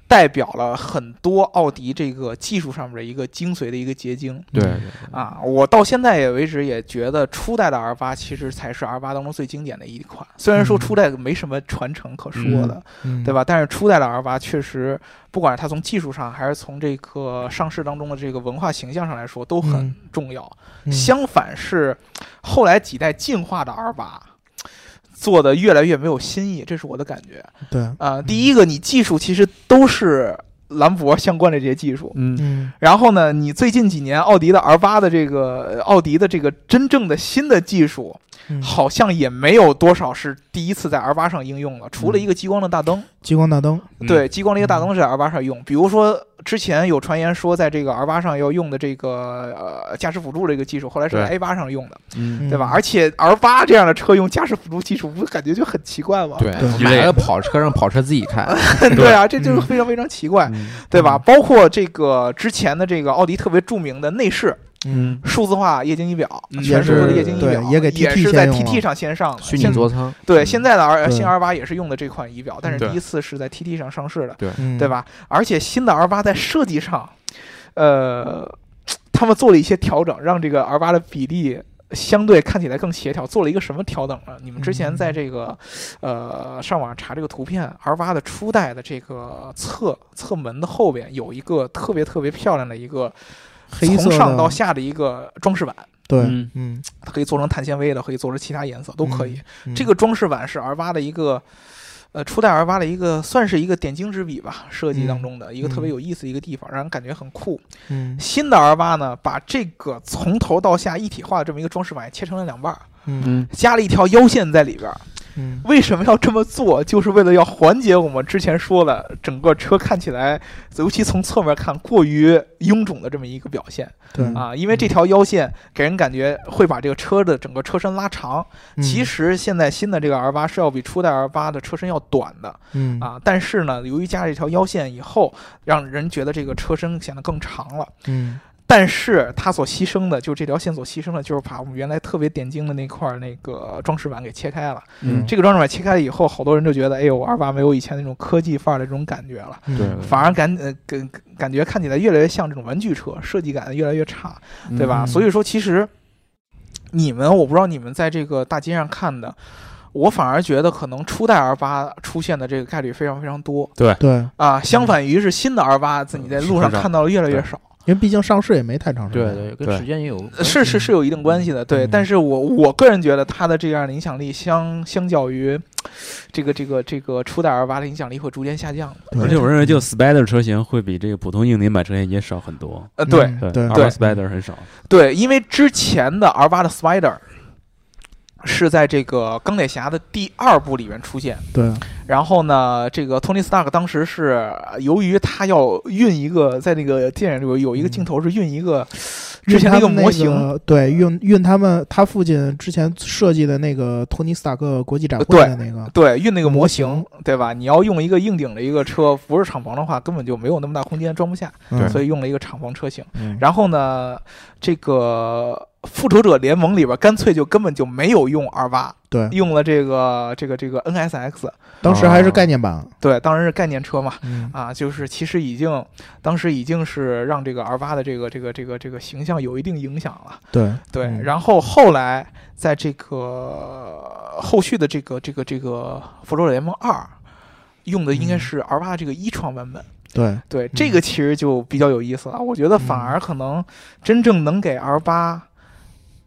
[SPEAKER 3] 代表了很多奥迪这个技术上面的一个精髓的一个结晶
[SPEAKER 4] 对
[SPEAKER 3] 啊！我到现在也为止也觉得初代的 R 八其实才是 R 八当中最经典的一款。虽然说
[SPEAKER 2] 嗯
[SPEAKER 3] 初代没什么传承可说的，
[SPEAKER 2] 嗯
[SPEAKER 3] 对吧？但是初代的 R 八确实，不管是它从技术上，还是从这个上市当中的这个文化形象上来说，都很
[SPEAKER 2] 嗯
[SPEAKER 3] 重要。
[SPEAKER 2] 嗯
[SPEAKER 3] 相反是后来几代进化的 R 八做的越来越没有新意，这是我的感觉。
[SPEAKER 2] 对。
[SPEAKER 3] 啊、第一个，你技术其实都是兰博相关的这些技术，
[SPEAKER 4] 嗯。
[SPEAKER 2] 嗯。
[SPEAKER 3] 然后呢，你最近几年奥迪的 R 八的这个呃奥迪的这个真正的新的技术，
[SPEAKER 2] 嗯。
[SPEAKER 3] 好像也没有多少是第一次在 R 八上应用了，除了一个激光的大灯。
[SPEAKER 2] 激光大灯。
[SPEAKER 5] 嗯
[SPEAKER 3] 对，激光的一个大灯是在 R 八上用。比如说之前有传言说，在这个 R 八上要用的这个呃驾驶辅助这个技术，后来是在 A 八上用的，
[SPEAKER 4] 嗯。
[SPEAKER 3] 对吧？而且 R 八这样的车用驾驶辅助技术，不感觉就很奇怪吗？
[SPEAKER 4] 对
[SPEAKER 2] 对，
[SPEAKER 4] 买了跑车让跑车自己开，
[SPEAKER 3] 对啊，这就是
[SPEAKER 2] 嗯。
[SPEAKER 3] 非常非常奇怪，
[SPEAKER 4] 嗯。
[SPEAKER 3] 对吧？包括这个之前的这个奥迪特别著名的内饰
[SPEAKER 2] 嗯
[SPEAKER 3] 数字化液晶仪表，
[SPEAKER 5] 嗯
[SPEAKER 3] 全数字的液晶仪表，
[SPEAKER 2] 对也给
[SPEAKER 3] 也是在 TT 上先上的。
[SPEAKER 4] 虚拟座舱，
[SPEAKER 3] 对现在的 R 新 R 八也是用的这款仪表，但是第一次是在 TT 上上市的。
[SPEAKER 2] 对
[SPEAKER 3] 对？吧？而且新的 R 八在设计上，呃，他们做了一些调整，让这个 R 八的比例相对看起来更协调。做了一个什么调整呢？你们之前在这个呃上网查这个图片，R 八的初代的这个侧侧门的后边有一个特别特别漂亮的一个
[SPEAKER 2] 黑色
[SPEAKER 3] 从上到下的一个装饰板，
[SPEAKER 2] 对
[SPEAKER 5] 嗯
[SPEAKER 2] 嗯
[SPEAKER 3] 它可以做成碳纤维的，可以做成其他颜色都可以。
[SPEAKER 2] 嗯
[SPEAKER 3] 这个装饰板是 R 八的一个，呃，初代 R 八的一个算是一个点睛之笔吧，设计当中的一个特别
[SPEAKER 2] 嗯
[SPEAKER 3] 有意思的一个地方，让人感觉很酷。
[SPEAKER 2] 嗯
[SPEAKER 3] 新的 R 八呢，把这个从头到下一体化的这么一个装饰板切成了两半儿，
[SPEAKER 2] 嗯
[SPEAKER 4] 嗯
[SPEAKER 3] 加了一条腰线在里边儿。
[SPEAKER 2] 嗯
[SPEAKER 3] 为什么要这么做？就是为了要缓解我们之前说的整个车看起来，尤其从侧面看过于臃肿的这么一个表现
[SPEAKER 2] 对
[SPEAKER 3] 啊。因为这条腰线给人感觉会把这个车的整个车身拉长。
[SPEAKER 2] 嗯
[SPEAKER 3] 其实现在新的这个 R 八是要比初代 R 八的车身要短的
[SPEAKER 2] 嗯
[SPEAKER 3] 啊，但是呢，由于加了这条腰线以后，让人觉得这个车身显得更长了。
[SPEAKER 2] 嗯
[SPEAKER 3] 但是它所牺牲的，就是这条线所牺牲的，就是把我们原来特别点睛的那块儿那个装饰板给切开了。
[SPEAKER 4] 嗯。
[SPEAKER 3] 这个装饰板切开了以后，好多人就觉得，哎呦二八没有以前那种科技范儿的这种感觉了，
[SPEAKER 2] 嗯。
[SPEAKER 4] 对。
[SPEAKER 3] 反而感呃感感觉看起来越来越像这种玩具车，设计感越来越差。对吧？
[SPEAKER 2] 嗯。
[SPEAKER 3] 所以说，其实你们，我不知道你们在这个大街上看的，我反而觉得可能初代 R 八出现的这个概率非常非常多。
[SPEAKER 2] 对。
[SPEAKER 3] 对，啊，相反于是新的 R 八，你在路上看到的越来越少。
[SPEAKER 2] 因为毕竟上市也没太长时间，
[SPEAKER 4] 对对，跟时间也有
[SPEAKER 3] 呃是是是有一定关系的，对。
[SPEAKER 2] 嗯。
[SPEAKER 3] 但是我我个人觉得它的这样的影响力相相较于 这个这个这个初代 R 八的影响力会逐渐下降。的。
[SPEAKER 5] 而且我认为，就 Spider 车型会比这个普通硬顶版车型也少很多。
[SPEAKER 3] 呃，对
[SPEAKER 2] 嗯对。
[SPEAKER 5] 二
[SPEAKER 3] 对
[SPEAKER 5] 八 Spider 很少。
[SPEAKER 3] 对，因为之前的 R 八的 Spider 是在这个钢铁侠的第二部里面出现。
[SPEAKER 2] 对，
[SPEAKER 3] 然后呢，这个托尼·斯塔克当时是呃由于他要运一个，在那个电影里有有一个镜头是运一个之前那个模型，
[SPEAKER 2] 对，运运他们他父亲之前设计的那个托尼斯塔克国际展会
[SPEAKER 3] 对
[SPEAKER 2] 的那个，
[SPEAKER 3] 对，运那个模
[SPEAKER 2] 模
[SPEAKER 3] 型
[SPEAKER 2] 型，
[SPEAKER 3] 对吧？你要用一个硬顶的一个车，不是厂房的话，根本就没有那么大空间装不下，
[SPEAKER 2] 嗯
[SPEAKER 3] 所以用了一个厂房车型。
[SPEAKER 2] 嗯
[SPEAKER 3] 然后呢，这个复仇者联盟里边干脆就根本就没有用 R 八，
[SPEAKER 2] 对，
[SPEAKER 3] 用了这个这个这个 NSX，
[SPEAKER 2] 当时还是概念版，
[SPEAKER 3] 对，当然是概念车嘛。
[SPEAKER 2] 嗯。
[SPEAKER 3] 啊，就是其实已经，当时已经是让这个 R 八的这个这个这个这个形象有一定影响了。
[SPEAKER 2] 对。
[SPEAKER 3] 对，
[SPEAKER 2] 嗯。
[SPEAKER 3] 然后后来在这个后续的这个这个这个《复仇者联盟二》用的应该
[SPEAKER 2] 嗯。
[SPEAKER 3] 是 R 八这个一创版本。
[SPEAKER 2] 对，
[SPEAKER 3] 对，这个其实就比较有意思了。我觉得反
[SPEAKER 2] 嗯。
[SPEAKER 3] 而可能真正能给 R 八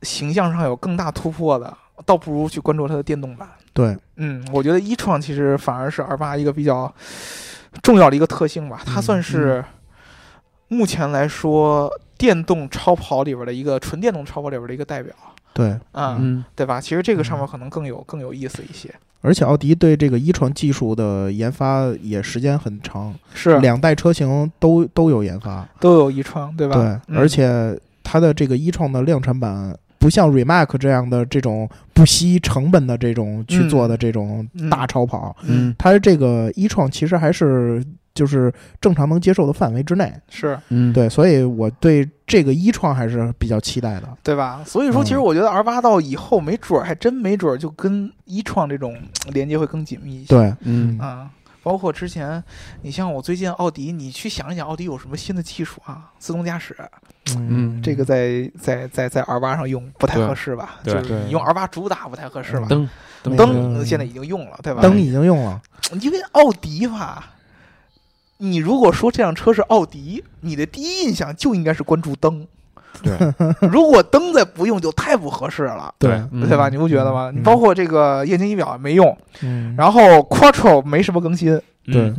[SPEAKER 3] 形象上有更大突破的，倒不如去关注它的电动版。
[SPEAKER 2] 对，
[SPEAKER 3] 嗯，我觉得一创其实反而是二八一个比较重要的一个特性吧，它
[SPEAKER 2] 嗯
[SPEAKER 3] 算是目前来说电动超跑里边的一个纯电动超跑里边的一个代表。
[SPEAKER 2] 对，
[SPEAKER 3] 啊、
[SPEAKER 4] 嗯
[SPEAKER 3] 对吧？其实这个上面可能更有更有意思一些。
[SPEAKER 2] 而且奥迪对这个一创技术的研发也时间很长，
[SPEAKER 3] 是
[SPEAKER 2] 两代车型都都有研发，
[SPEAKER 3] 都有一创，对吧？
[SPEAKER 2] 对，
[SPEAKER 3] 嗯
[SPEAKER 2] 而且它的这个一创的量产版。不像 Remac 这样的这种不惜成本的这种去做的这种
[SPEAKER 3] 嗯。
[SPEAKER 2] 大超跑，
[SPEAKER 3] 嗯。
[SPEAKER 2] 它这个一创其实还是就是正常能接受的范围之内，
[SPEAKER 3] 是。
[SPEAKER 4] 嗯，
[SPEAKER 2] 对，所以我对这个一创还是比较期待的。
[SPEAKER 3] 对吧？所以说，其实
[SPEAKER 2] 嗯
[SPEAKER 3] 我觉得 R 八到以后没准儿还真没准儿就跟一创这种连接会更紧密一些。
[SPEAKER 2] 对，
[SPEAKER 4] 嗯。
[SPEAKER 3] 啊，包括之前你像我最近奥迪，你去想一想，奥迪有什么新的技术啊？自动驾驶，
[SPEAKER 4] 嗯
[SPEAKER 3] 这个在在在在 R 八上用不太合适吧？
[SPEAKER 5] 对
[SPEAKER 3] 就是你用 R 八主打不太合适吧？
[SPEAKER 4] 灯
[SPEAKER 3] 灯现在已经用了，对吧？
[SPEAKER 2] 灯已经用了，
[SPEAKER 3] 因为奥迪吧，你如果说这辆车是奥迪，你的第一印象就应该是关注灯。
[SPEAKER 5] 对，
[SPEAKER 3] 如果灯再不用，就太不合适了，
[SPEAKER 5] 对
[SPEAKER 4] 嗯
[SPEAKER 3] 对吧？你不觉得吗？
[SPEAKER 2] 嗯
[SPEAKER 3] 你包括这个液晶仪表也没用，
[SPEAKER 2] 嗯，
[SPEAKER 3] 然后 Quattro 没什么更新，
[SPEAKER 2] 对。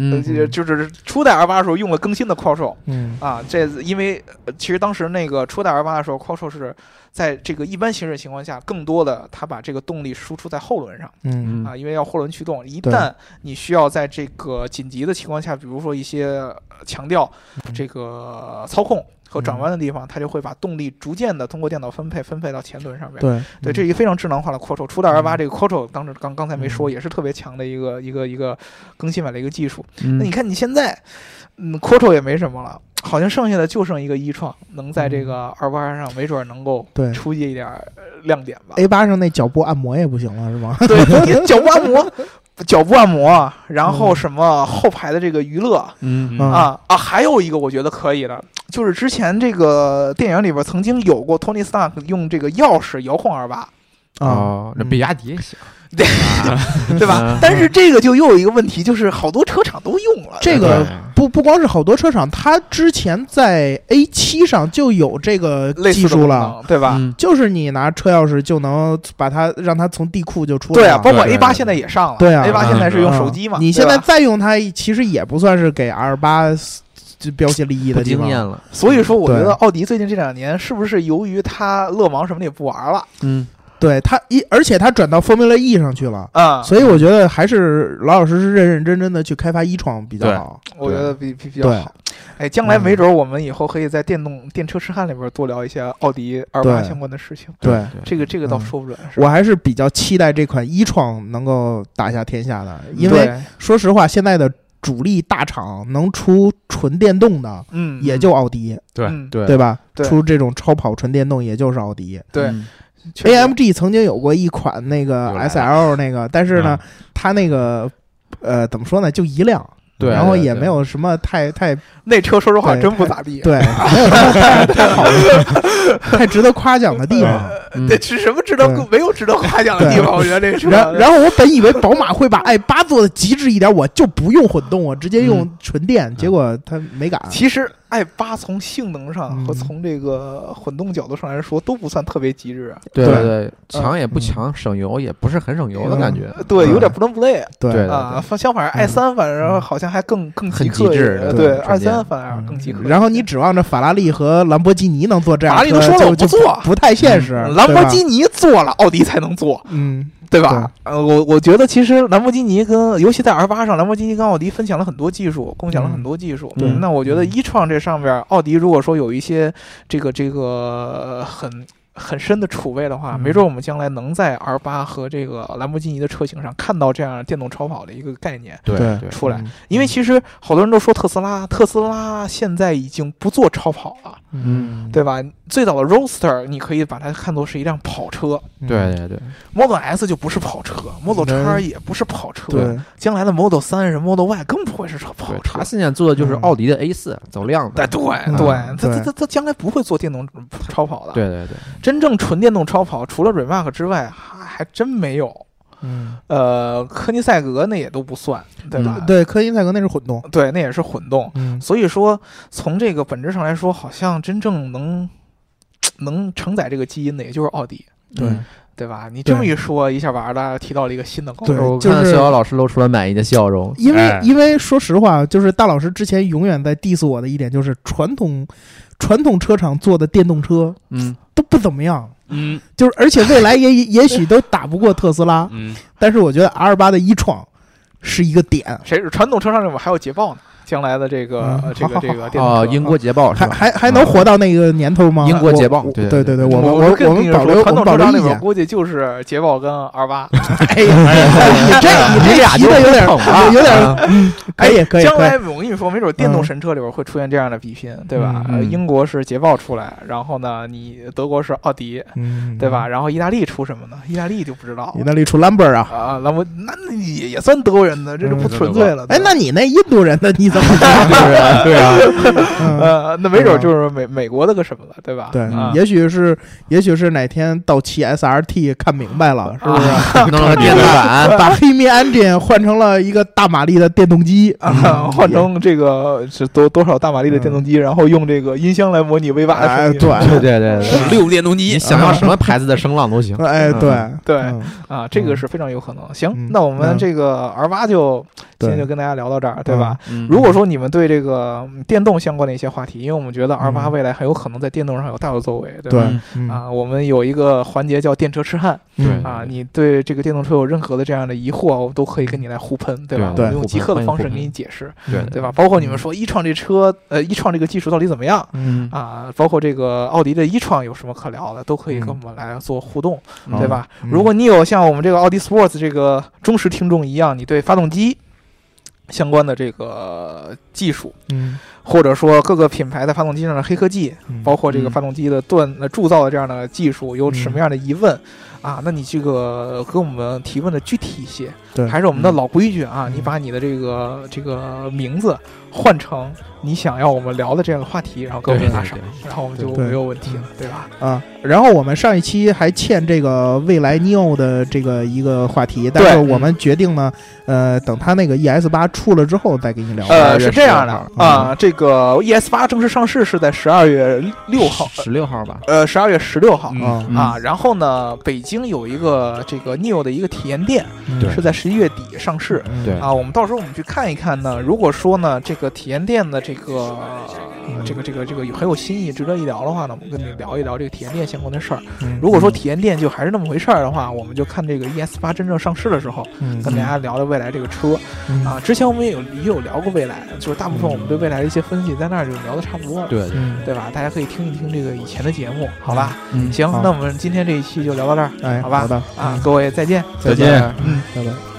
[SPEAKER 3] 就就是初代 R 八的时候用了更新的 Quattro
[SPEAKER 2] 嗯。
[SPEAKER 3] 啊，这因为呃其实当时那个初代 R 八的时候，Quattro 是在这个一般行驶情况下，更多的它把这个动力输出在后轮上。
[SPEAKER 2] 嗯。
[SPEAKER 3] 啊，因为要后轮驱动，一旦你需要在这个紧急的情况下，比如说一些呃强调
[SPEAKER 2] 嗯。
[SPEAKER 3] 这个操控和转弯的地方，它就会把动力逐渐的通过电脑分配分配到前轮上面。
[SPEAKER 2] 对。
[SPEAKER 3] 对，这是一个非常智能化的 Quattro。初代 R 八
[SPEAKER 2] 嗯。
[SPEAKER 3] 这个 Quattro 当时刚刚才没说，
[SPEAKER 2] 嗯。
[SPEAKER 3] 也是特别强的一个一个一个更新版的一个技术。
[SPEAKER 4] 嗯
[SPEAKER 3] 那你看你现在，嗯，Quattro 也没什么了。好像剩下的就剩一个一创，能在这个二八上没准能够
[SPEAKER 2] 嗯对
[SPEAKER 3] 出去一点亮点吧。
[SPEAKER 2] A 八上那脚部按摩也不行了，是吗？
[SPEAKER 3] 对，你 脚部按摩，脚部按摩，然后什么后排的这个娱乐
[SPEAKER 4] 嗯
[SPEAKER 2] 嗯
[SPEAKER 3] 啊啊，还有一个我觉得可以的，就是之前这个电影里边曾经有过托尼斯塔克用这个钥匙遥控二八，
[SPEAKER 2] 啊，
[SPEAKER 4] 哦，那比亚迪也行，
[SPEAKER 3] 对 对吧？
[SPEAKER 4] 嗯？
[SPEAKER 3] 但是这个就又有一个问题，就是好多车厂都用了
[SPEAKER 2] 这个不不光是好多车厂，它之前在 A 七上就有这个技术了，
[SPEAKER 3] 对吧？
[SPEAKER 4] 嗯。
[SPEAKER 2] 就是你拿车钥匙就能把它让它从地库就出来
[SPEAKER 3] 对啊，包括 A 八现在也上了，
[SPEAKER 2] 对啊
[SPEAKER 3] ，A 八现在是用手
[SPEAKER 2] 嗯
[SPEAKER 3] 机嘛，
[SPEAKER 2] 你现在再用它，其实也不算是给 R 八就标新立异的
[SPEAKER 4] 经验了，
[SPEAKER 3] 所以说，我觉得奥迪最近这两年是不是由于它勒芒什么的也不玩了？
[SPEAKER 4] 嗯
[SPEAKER 2] 对它一，而且它转到 Formula E 上去了。
[SPEAKER 3] 啊？
[SPEAKER 2] 所以我觉得还是老老实实、认认真真的去开发一创比较好。
[SPEAKER 3] 我觉得比比比较好。哎，将来没准儿我们以后可以在电动电车痴汉里边多聊一些奥迪 R 八相关的事情。
[SPEAKER 2] 对，
[SPEAKER 3] 这个这个倒
[SPEAKER 2] 嗯
[SPEAKER 3] 说不准，
[SPEAKER 2] 我还是比较期待这款一创能够打下天下的，因为说实话，现在的主力大厂能出纯电动的，
[SPEAKER 3] 嗯
[SPEAKER 2] 也就奥迪，
[SPEAKER 5] 对
[SPEAKER 3] 嗯
[SPEAKER 4] 对
[SPEAKER 2] 对吧？出这种超跑纯电动，也就是奥迪。
[SPEAKER 3] 对
[SPEAKER 2] AMG 曾经有过一款那个
[SPEAKER 5] 又来了
[SPEAKER 2] SL 那个，但是呢
[SPEAKER 5] 嗯，
[SPEAKER 2] 它那个呃怎么说呢，就一辆，
[SPEAKER 4] 对
[SPEAKER 2] 然后也没有什么太太
[SPEAKER 3] 那车说实话真不咋地。
[SPEAKER 2] 对，没有什么太 太好了、太值得夸奖的地方。
[SPEAKER 4] 嗯
[SPEAKER 3] 对，是什么值得没有值得夸奖的地方？我觉得这个车。
[SPEAKER 2] 然然后我本以为宝马会把 i 八做的极致一点，我就不用混动，我直接用纯电，结果它没敢。
[SPEAKER 3] 其实 i 八从性能上
[SPEAKER 2] 嗯。
[SPEAKER 3] 和从这个混动角度上来说都不算特别极致，
[SPEAKER 2] 对
[SPEAKER 4] 对对，强也不强，省油也不是很省油的感觉，
[SPEAKER 3] 对，有点
[SPEAKER 2] 嗯
[SPEAKER 3] 不伦不类
[SPEAKER 2] 对
[SPEAKER 4] 对
[SPEAKER 3] 啊。反相反，i 三反正好像还更更
[SPEAKER 4] 很
[SPEAKER 3] 极
[SPEAKER 4] 致
[SPEAKER 3] 对
[SPEAKER 4] 对
[SPEAKER 3] ，i 三反而更极客一点。
[SPEAKER 2] 然后你指望着法拉利和兰博基尼能做这样
[SPEAKER 3] 法拉利都说了我不做
[SPEAKER 2] 不太现实。
[SPEAKER 3] 兰博基尼做了，奥迪才能做，
[SPEAKER 2] 嗯，
[SPEAKER 3] 对吧？呃，我我觉得其实兰博基尼跟尤其在 R 八上，兰博基尼跟奥迪分享了很多技术，共享了很多技术。
[SPEAKER 2] 对
[SPEAKER 3] 那我觉得一创这上边，奥迪如果说有一些这个这个呃很。很深的储备的话，
[SPEAKER 2] 嗯。
[SPEAKER 3] 没准我们将来能在 R 八和这个兰博基尼的车型上看到这样电动超跑的一个概念。
[SPEAKER 4] 对
[SPEAKER 3] 出来。
[SPEAKER 2] 嗯。
[SPEAKER 3] 因为其实好多人都说特斯拉，特斯拉现在已经不做超跑了，
[SPEAKER 2] 嗯，
[SPEAKER 3] 对吧？最早的 Roadster 你可以把它看作是一辆跑车。
[SPEAKER 2] 嗯。
[SPEAKER 4] 对对对
[SPEAKER 3] ，，Model S 就不是跑车，Model 叉也不是跑车，
[SPEAKER 2] 对，
[SPEAKER 3] 将来的 Model 三是 Model Y 更不会是跑
[SPEAKER 4] 对
[SPEAKER 3] 车
[SPEAKER 4] 他。现在做的就是
[SPEAKER 2] 嗯。
[SPEAKER 4] 奥迪的 A 四，走量的。
[SPEAKER 3] 哎，对
[SPEAKER 2] 嗯。
[SPEAKER 3] 对，它
[SPEAKER 2] 对。
[SPEAKER 3] 它它它将来不会做电动超跑的。，
[SPEAKER 4] 对对对，
[SPEAKER 3] 真正纯电动超跑，除了 Rimac 之外，还还真没有。
[SPEAKER 2] 嗯，
[SPEAKER 3] 呃，科尼赛格那也都不算，对吧？
[SPEAKER 2] 对，科尼赛格那是混动，
[SPEAKER 3] 对，那也是混动。
[SPEAKER 2] 嗯，
[SPEAKER 3] 所以说，从这个本质上来说，好像真正能 能承载这个基因的，也就是奥迪，
[SPEAKER 2] 对
[SPEAKER 4] 嗯
[SPEAKER 3] 对吧？你这么一说，一下把大家提到了一个新的高度。
[SPEAKER 4] 我
[SPEAKER 2] 就是
[SPEAKER 4] 看逍遥老师露出了满意的笑容。
[SPEAKER 2] 因为
[SPEAKER 5] 哎
[SPEAKER 2] 因为说实话，就是大老师之前永远在 diss 我的一点就是传统传统车厂做的电动车
[SPEAKER 4] 嗯，
[SPEAKER 2] 都不怎么样，
[SPEAKER 5] 嗯。
[SPEAKER 2] 就是而且未来也 也许都打不过特斯拉，
[SPEAKER 5] 嗯，
[SPEAKER 2] 但是我觉得 R 八的一创是一个点，
[SPEAKER 3] 谁是传统车上怎么还有捷豹呢？将来的这个、这个这个电动
[SPEAKER 4] 哦，
[SPEAKER 3] 车
[SPEAKER 4] 英国捷豹？
[SPEAKER 2] 还还还能活到那个年头吗？
[SPEAKER 4] 英国捷豹对对
[SPEAKER 2] 对对，我们
[SPEAKER 3] 我
[SPEAKER 2] 我们保留我
[SPEAKER 3] 传统车厂里
[SPEAKER 2] 们保留意见。
[SPEAKER 3] 面估计就是捷豹跟二八，
[SPEAKER 2] 哎呀，你这你这
[SPEAKER 4] 俩就
[SPEAKER 2] 提的有点有点
[SPEAKER 4] 啊
[SPEAKER 2] 嗯，可以
[SPEAKER 3] 将来，我跟你说，没准电动神车里边会出现这样的比拼，对吧？英国是捷豹出来，然后呢，你德国是奥迪，
[SPEAKER 2] 嗯，
[SPEAKER 3] 对吧？？然后意大利出什么呢？意大利就不知道
[SPEAKER 2] 意大利出 Lumber 啊，
[SPEAKER 3] 啊，那我那那也也算德国人的，这是不纯粹了。
[SPEAKER 2] 哎，那你那印度人的你
[SPEAKER 4] 对啊，
[SPEAKER 2] 嗯。
[SPEAKER 3] 呃，那没准就是美美国的个什么了，对吧？
[SPEAKER 2] 对
[SPEAKER 3] 啊，
[SPEAKER 2] 也许是，也许是哪天道奇 SRT 看明白了，是不是？
[SPEAKER 4] 弄电子版，
[SPEAKER 2] 把黑米 engine 换成了一个大马力的电动机，
[SPEAKER 3] 啊，换成这个是多多少大马力的电动机，然后用这个音箱来模拟 V 八的
[SPEAKER 2] 哎，
[SPEAKER 3] 声音。
[SPEAKER 2] 对，
[SPEAKER 4] 对对对对，
[SPEAKER 5] 六电动机
[SPEAKER 4] 你，想要什么牌子的声浪都行。
[SPEAKER 2] 哎，对。
[SPEAKER 3] 对。
[SPEAKER 2] 嗯。
[SPEAKER 3] 啊，这个是非常有可能。行
[SPEAKER 2] 嗯，
[SPEAKER 3] 那我们
[SPEAKER 2] 嗯。
[SPEAKER 3] 这个 R 八就今天就跟大家聊到这儿，对吧？
[SPEAKER 4] 嗯。
[SPEAKER 3] 如果说你们对这个嗯电动相关的一些话题，因为我们觉得 R 八
[SPEAKER 2] 嗯
[SPEAKER 3] 未来很有可能在电动上有大的作为，对
[SPEAKER 2] 对。
[SPEAKER 3] 吧？
[SPEAKER 2] 嗯。
[SPEAKER 3] 啊，我们有一个环节叫电车痴汉
[SPEAKER 2] 嗯。
[SPEAKER 4] 对。
[SPEAKER 3] 啊，你对这个电动车有任何的这样的疑惑，我都可以跟你来互喷，对吧？
[SPEAKER 4] 对。
[SPEAKER 3] 我们用极客的方式给你解释，
[SPEAKER 4] 对。
[SPEAKER 3] 对吧？包括你们说一创这车，呃，一创这个技术到底怎么样？
[SPEAKER 2] 嗯。
[SPEAKER 3] 啊，包括这个奥迪的一创有什么可聊的，都可以跟
[SPEAKER 2] 嗯。
[SPEAKER 3] 我们来做互动，
[SPEAKER 4] 嗯。
[SPEAKER 3] 对吧？
[SPEAKER 2] 嗯。
[SPEAKER 3] 如果你有像我们这个奥迪 Sports 这个忠实听众一样，你对发动机相关的这个技术，
[SPEAKER 2] 嗯，
[SPEAKER 3] 或者说各个品牌的发动机上的黑科技，
[SPEAKER 2] 嗯。
[SPEAKER 3] 包括这个
[SPEAKER 4] 嗯。
[SPEAKER 3] 发动机的锻呃铸造的这样的技术，有什么样的疑问？啊，那你这个给我们提问的具体一些，
[SPEAKER 2] 对
[SPEAKER 3] 还是我们的老规矩啊，
[SPEAKER 2] 嗯
[SPEAKER 3] 你把你的这个这个名字换成你想要我们聊的这样的话题，然后给我们
[SPEAKER 4] 对
[SPEAKER 3] 打赏，然后我们就没有问题了，对吧？
[SPEAKER 2] 啊，然后我们上一期还欠这个未来 neo 的这个一个话题，但是我们决定呢，呃，等他那个 ES 八出了之后再给你聊。
[SPEAKER 3] 呃，是这样的
[SPEAKER 4] 16号
[SPEAKER 3] 啊，这个 ES 八正式上市是在十二月六号，
[SPEAKER 4] 十六号吧？
[SPEAKER 3] 呃，十二月十六号。
[SPEAKER 5] 嗯
[SPEAKER 2] 啊，
[SPEAKER 4] 嗯
[SPEAKER 3] 啊，然后呢，北京有一个这个 neo 的一个体验店，
[SPEAKER 2] 对
[SPEAKER 3] 是在十一月底上市。
[SPEAKER 2] 嗯
[SPEAKER 4] 对
[SPEAKER 3] 啊，我们到时候我们去看一看呢。如果说呢，这个体验店的这个、
[SPEAKER 2] 嗯
[SPEAKER 3] 这个这个这个有很有新意，值得一聊的话呢，我们跟你聊一聊这个体验店相关的事儿。
[SPEAKER 2] 嗯
[SPEAKER 3] 如果说体验店就还是那么回事儿的话，我们就看这个 ES 八真正上市的时候，
[SPEAKER 2] 嗯
[SPEAKER 3] 跟大家聊聊未来这个车
[SPEAKER 2] 嗯
[SPEAKER 3] 啊。之前我们也有也有聊过未来，就是大部分我们对未来的一些分析在那儿就聊的差不多了。
[SPEAKER 4] 对对，
[SPEAKER 2] 嗯，
[SPEAKER 3] 对吧？大家可以听一听这个以前的节目，好吧？
[SPEAKER 4] 嗯
[SPEAKER 3] 行
[SPEAKER 2] 好，
[SPEAKER 3] 那我们今天这一期就聊到这儿
[SPEAKER 2] 哎，
[SPEAKER 3] 好吧
[SPEAKER 2] 好的
[SPEAKER 3] 啊，各位再见。
[SPEAKER 2] 再
[SPEAKER 5] 再见
[SPEAKER 2] 嗯，拜拜。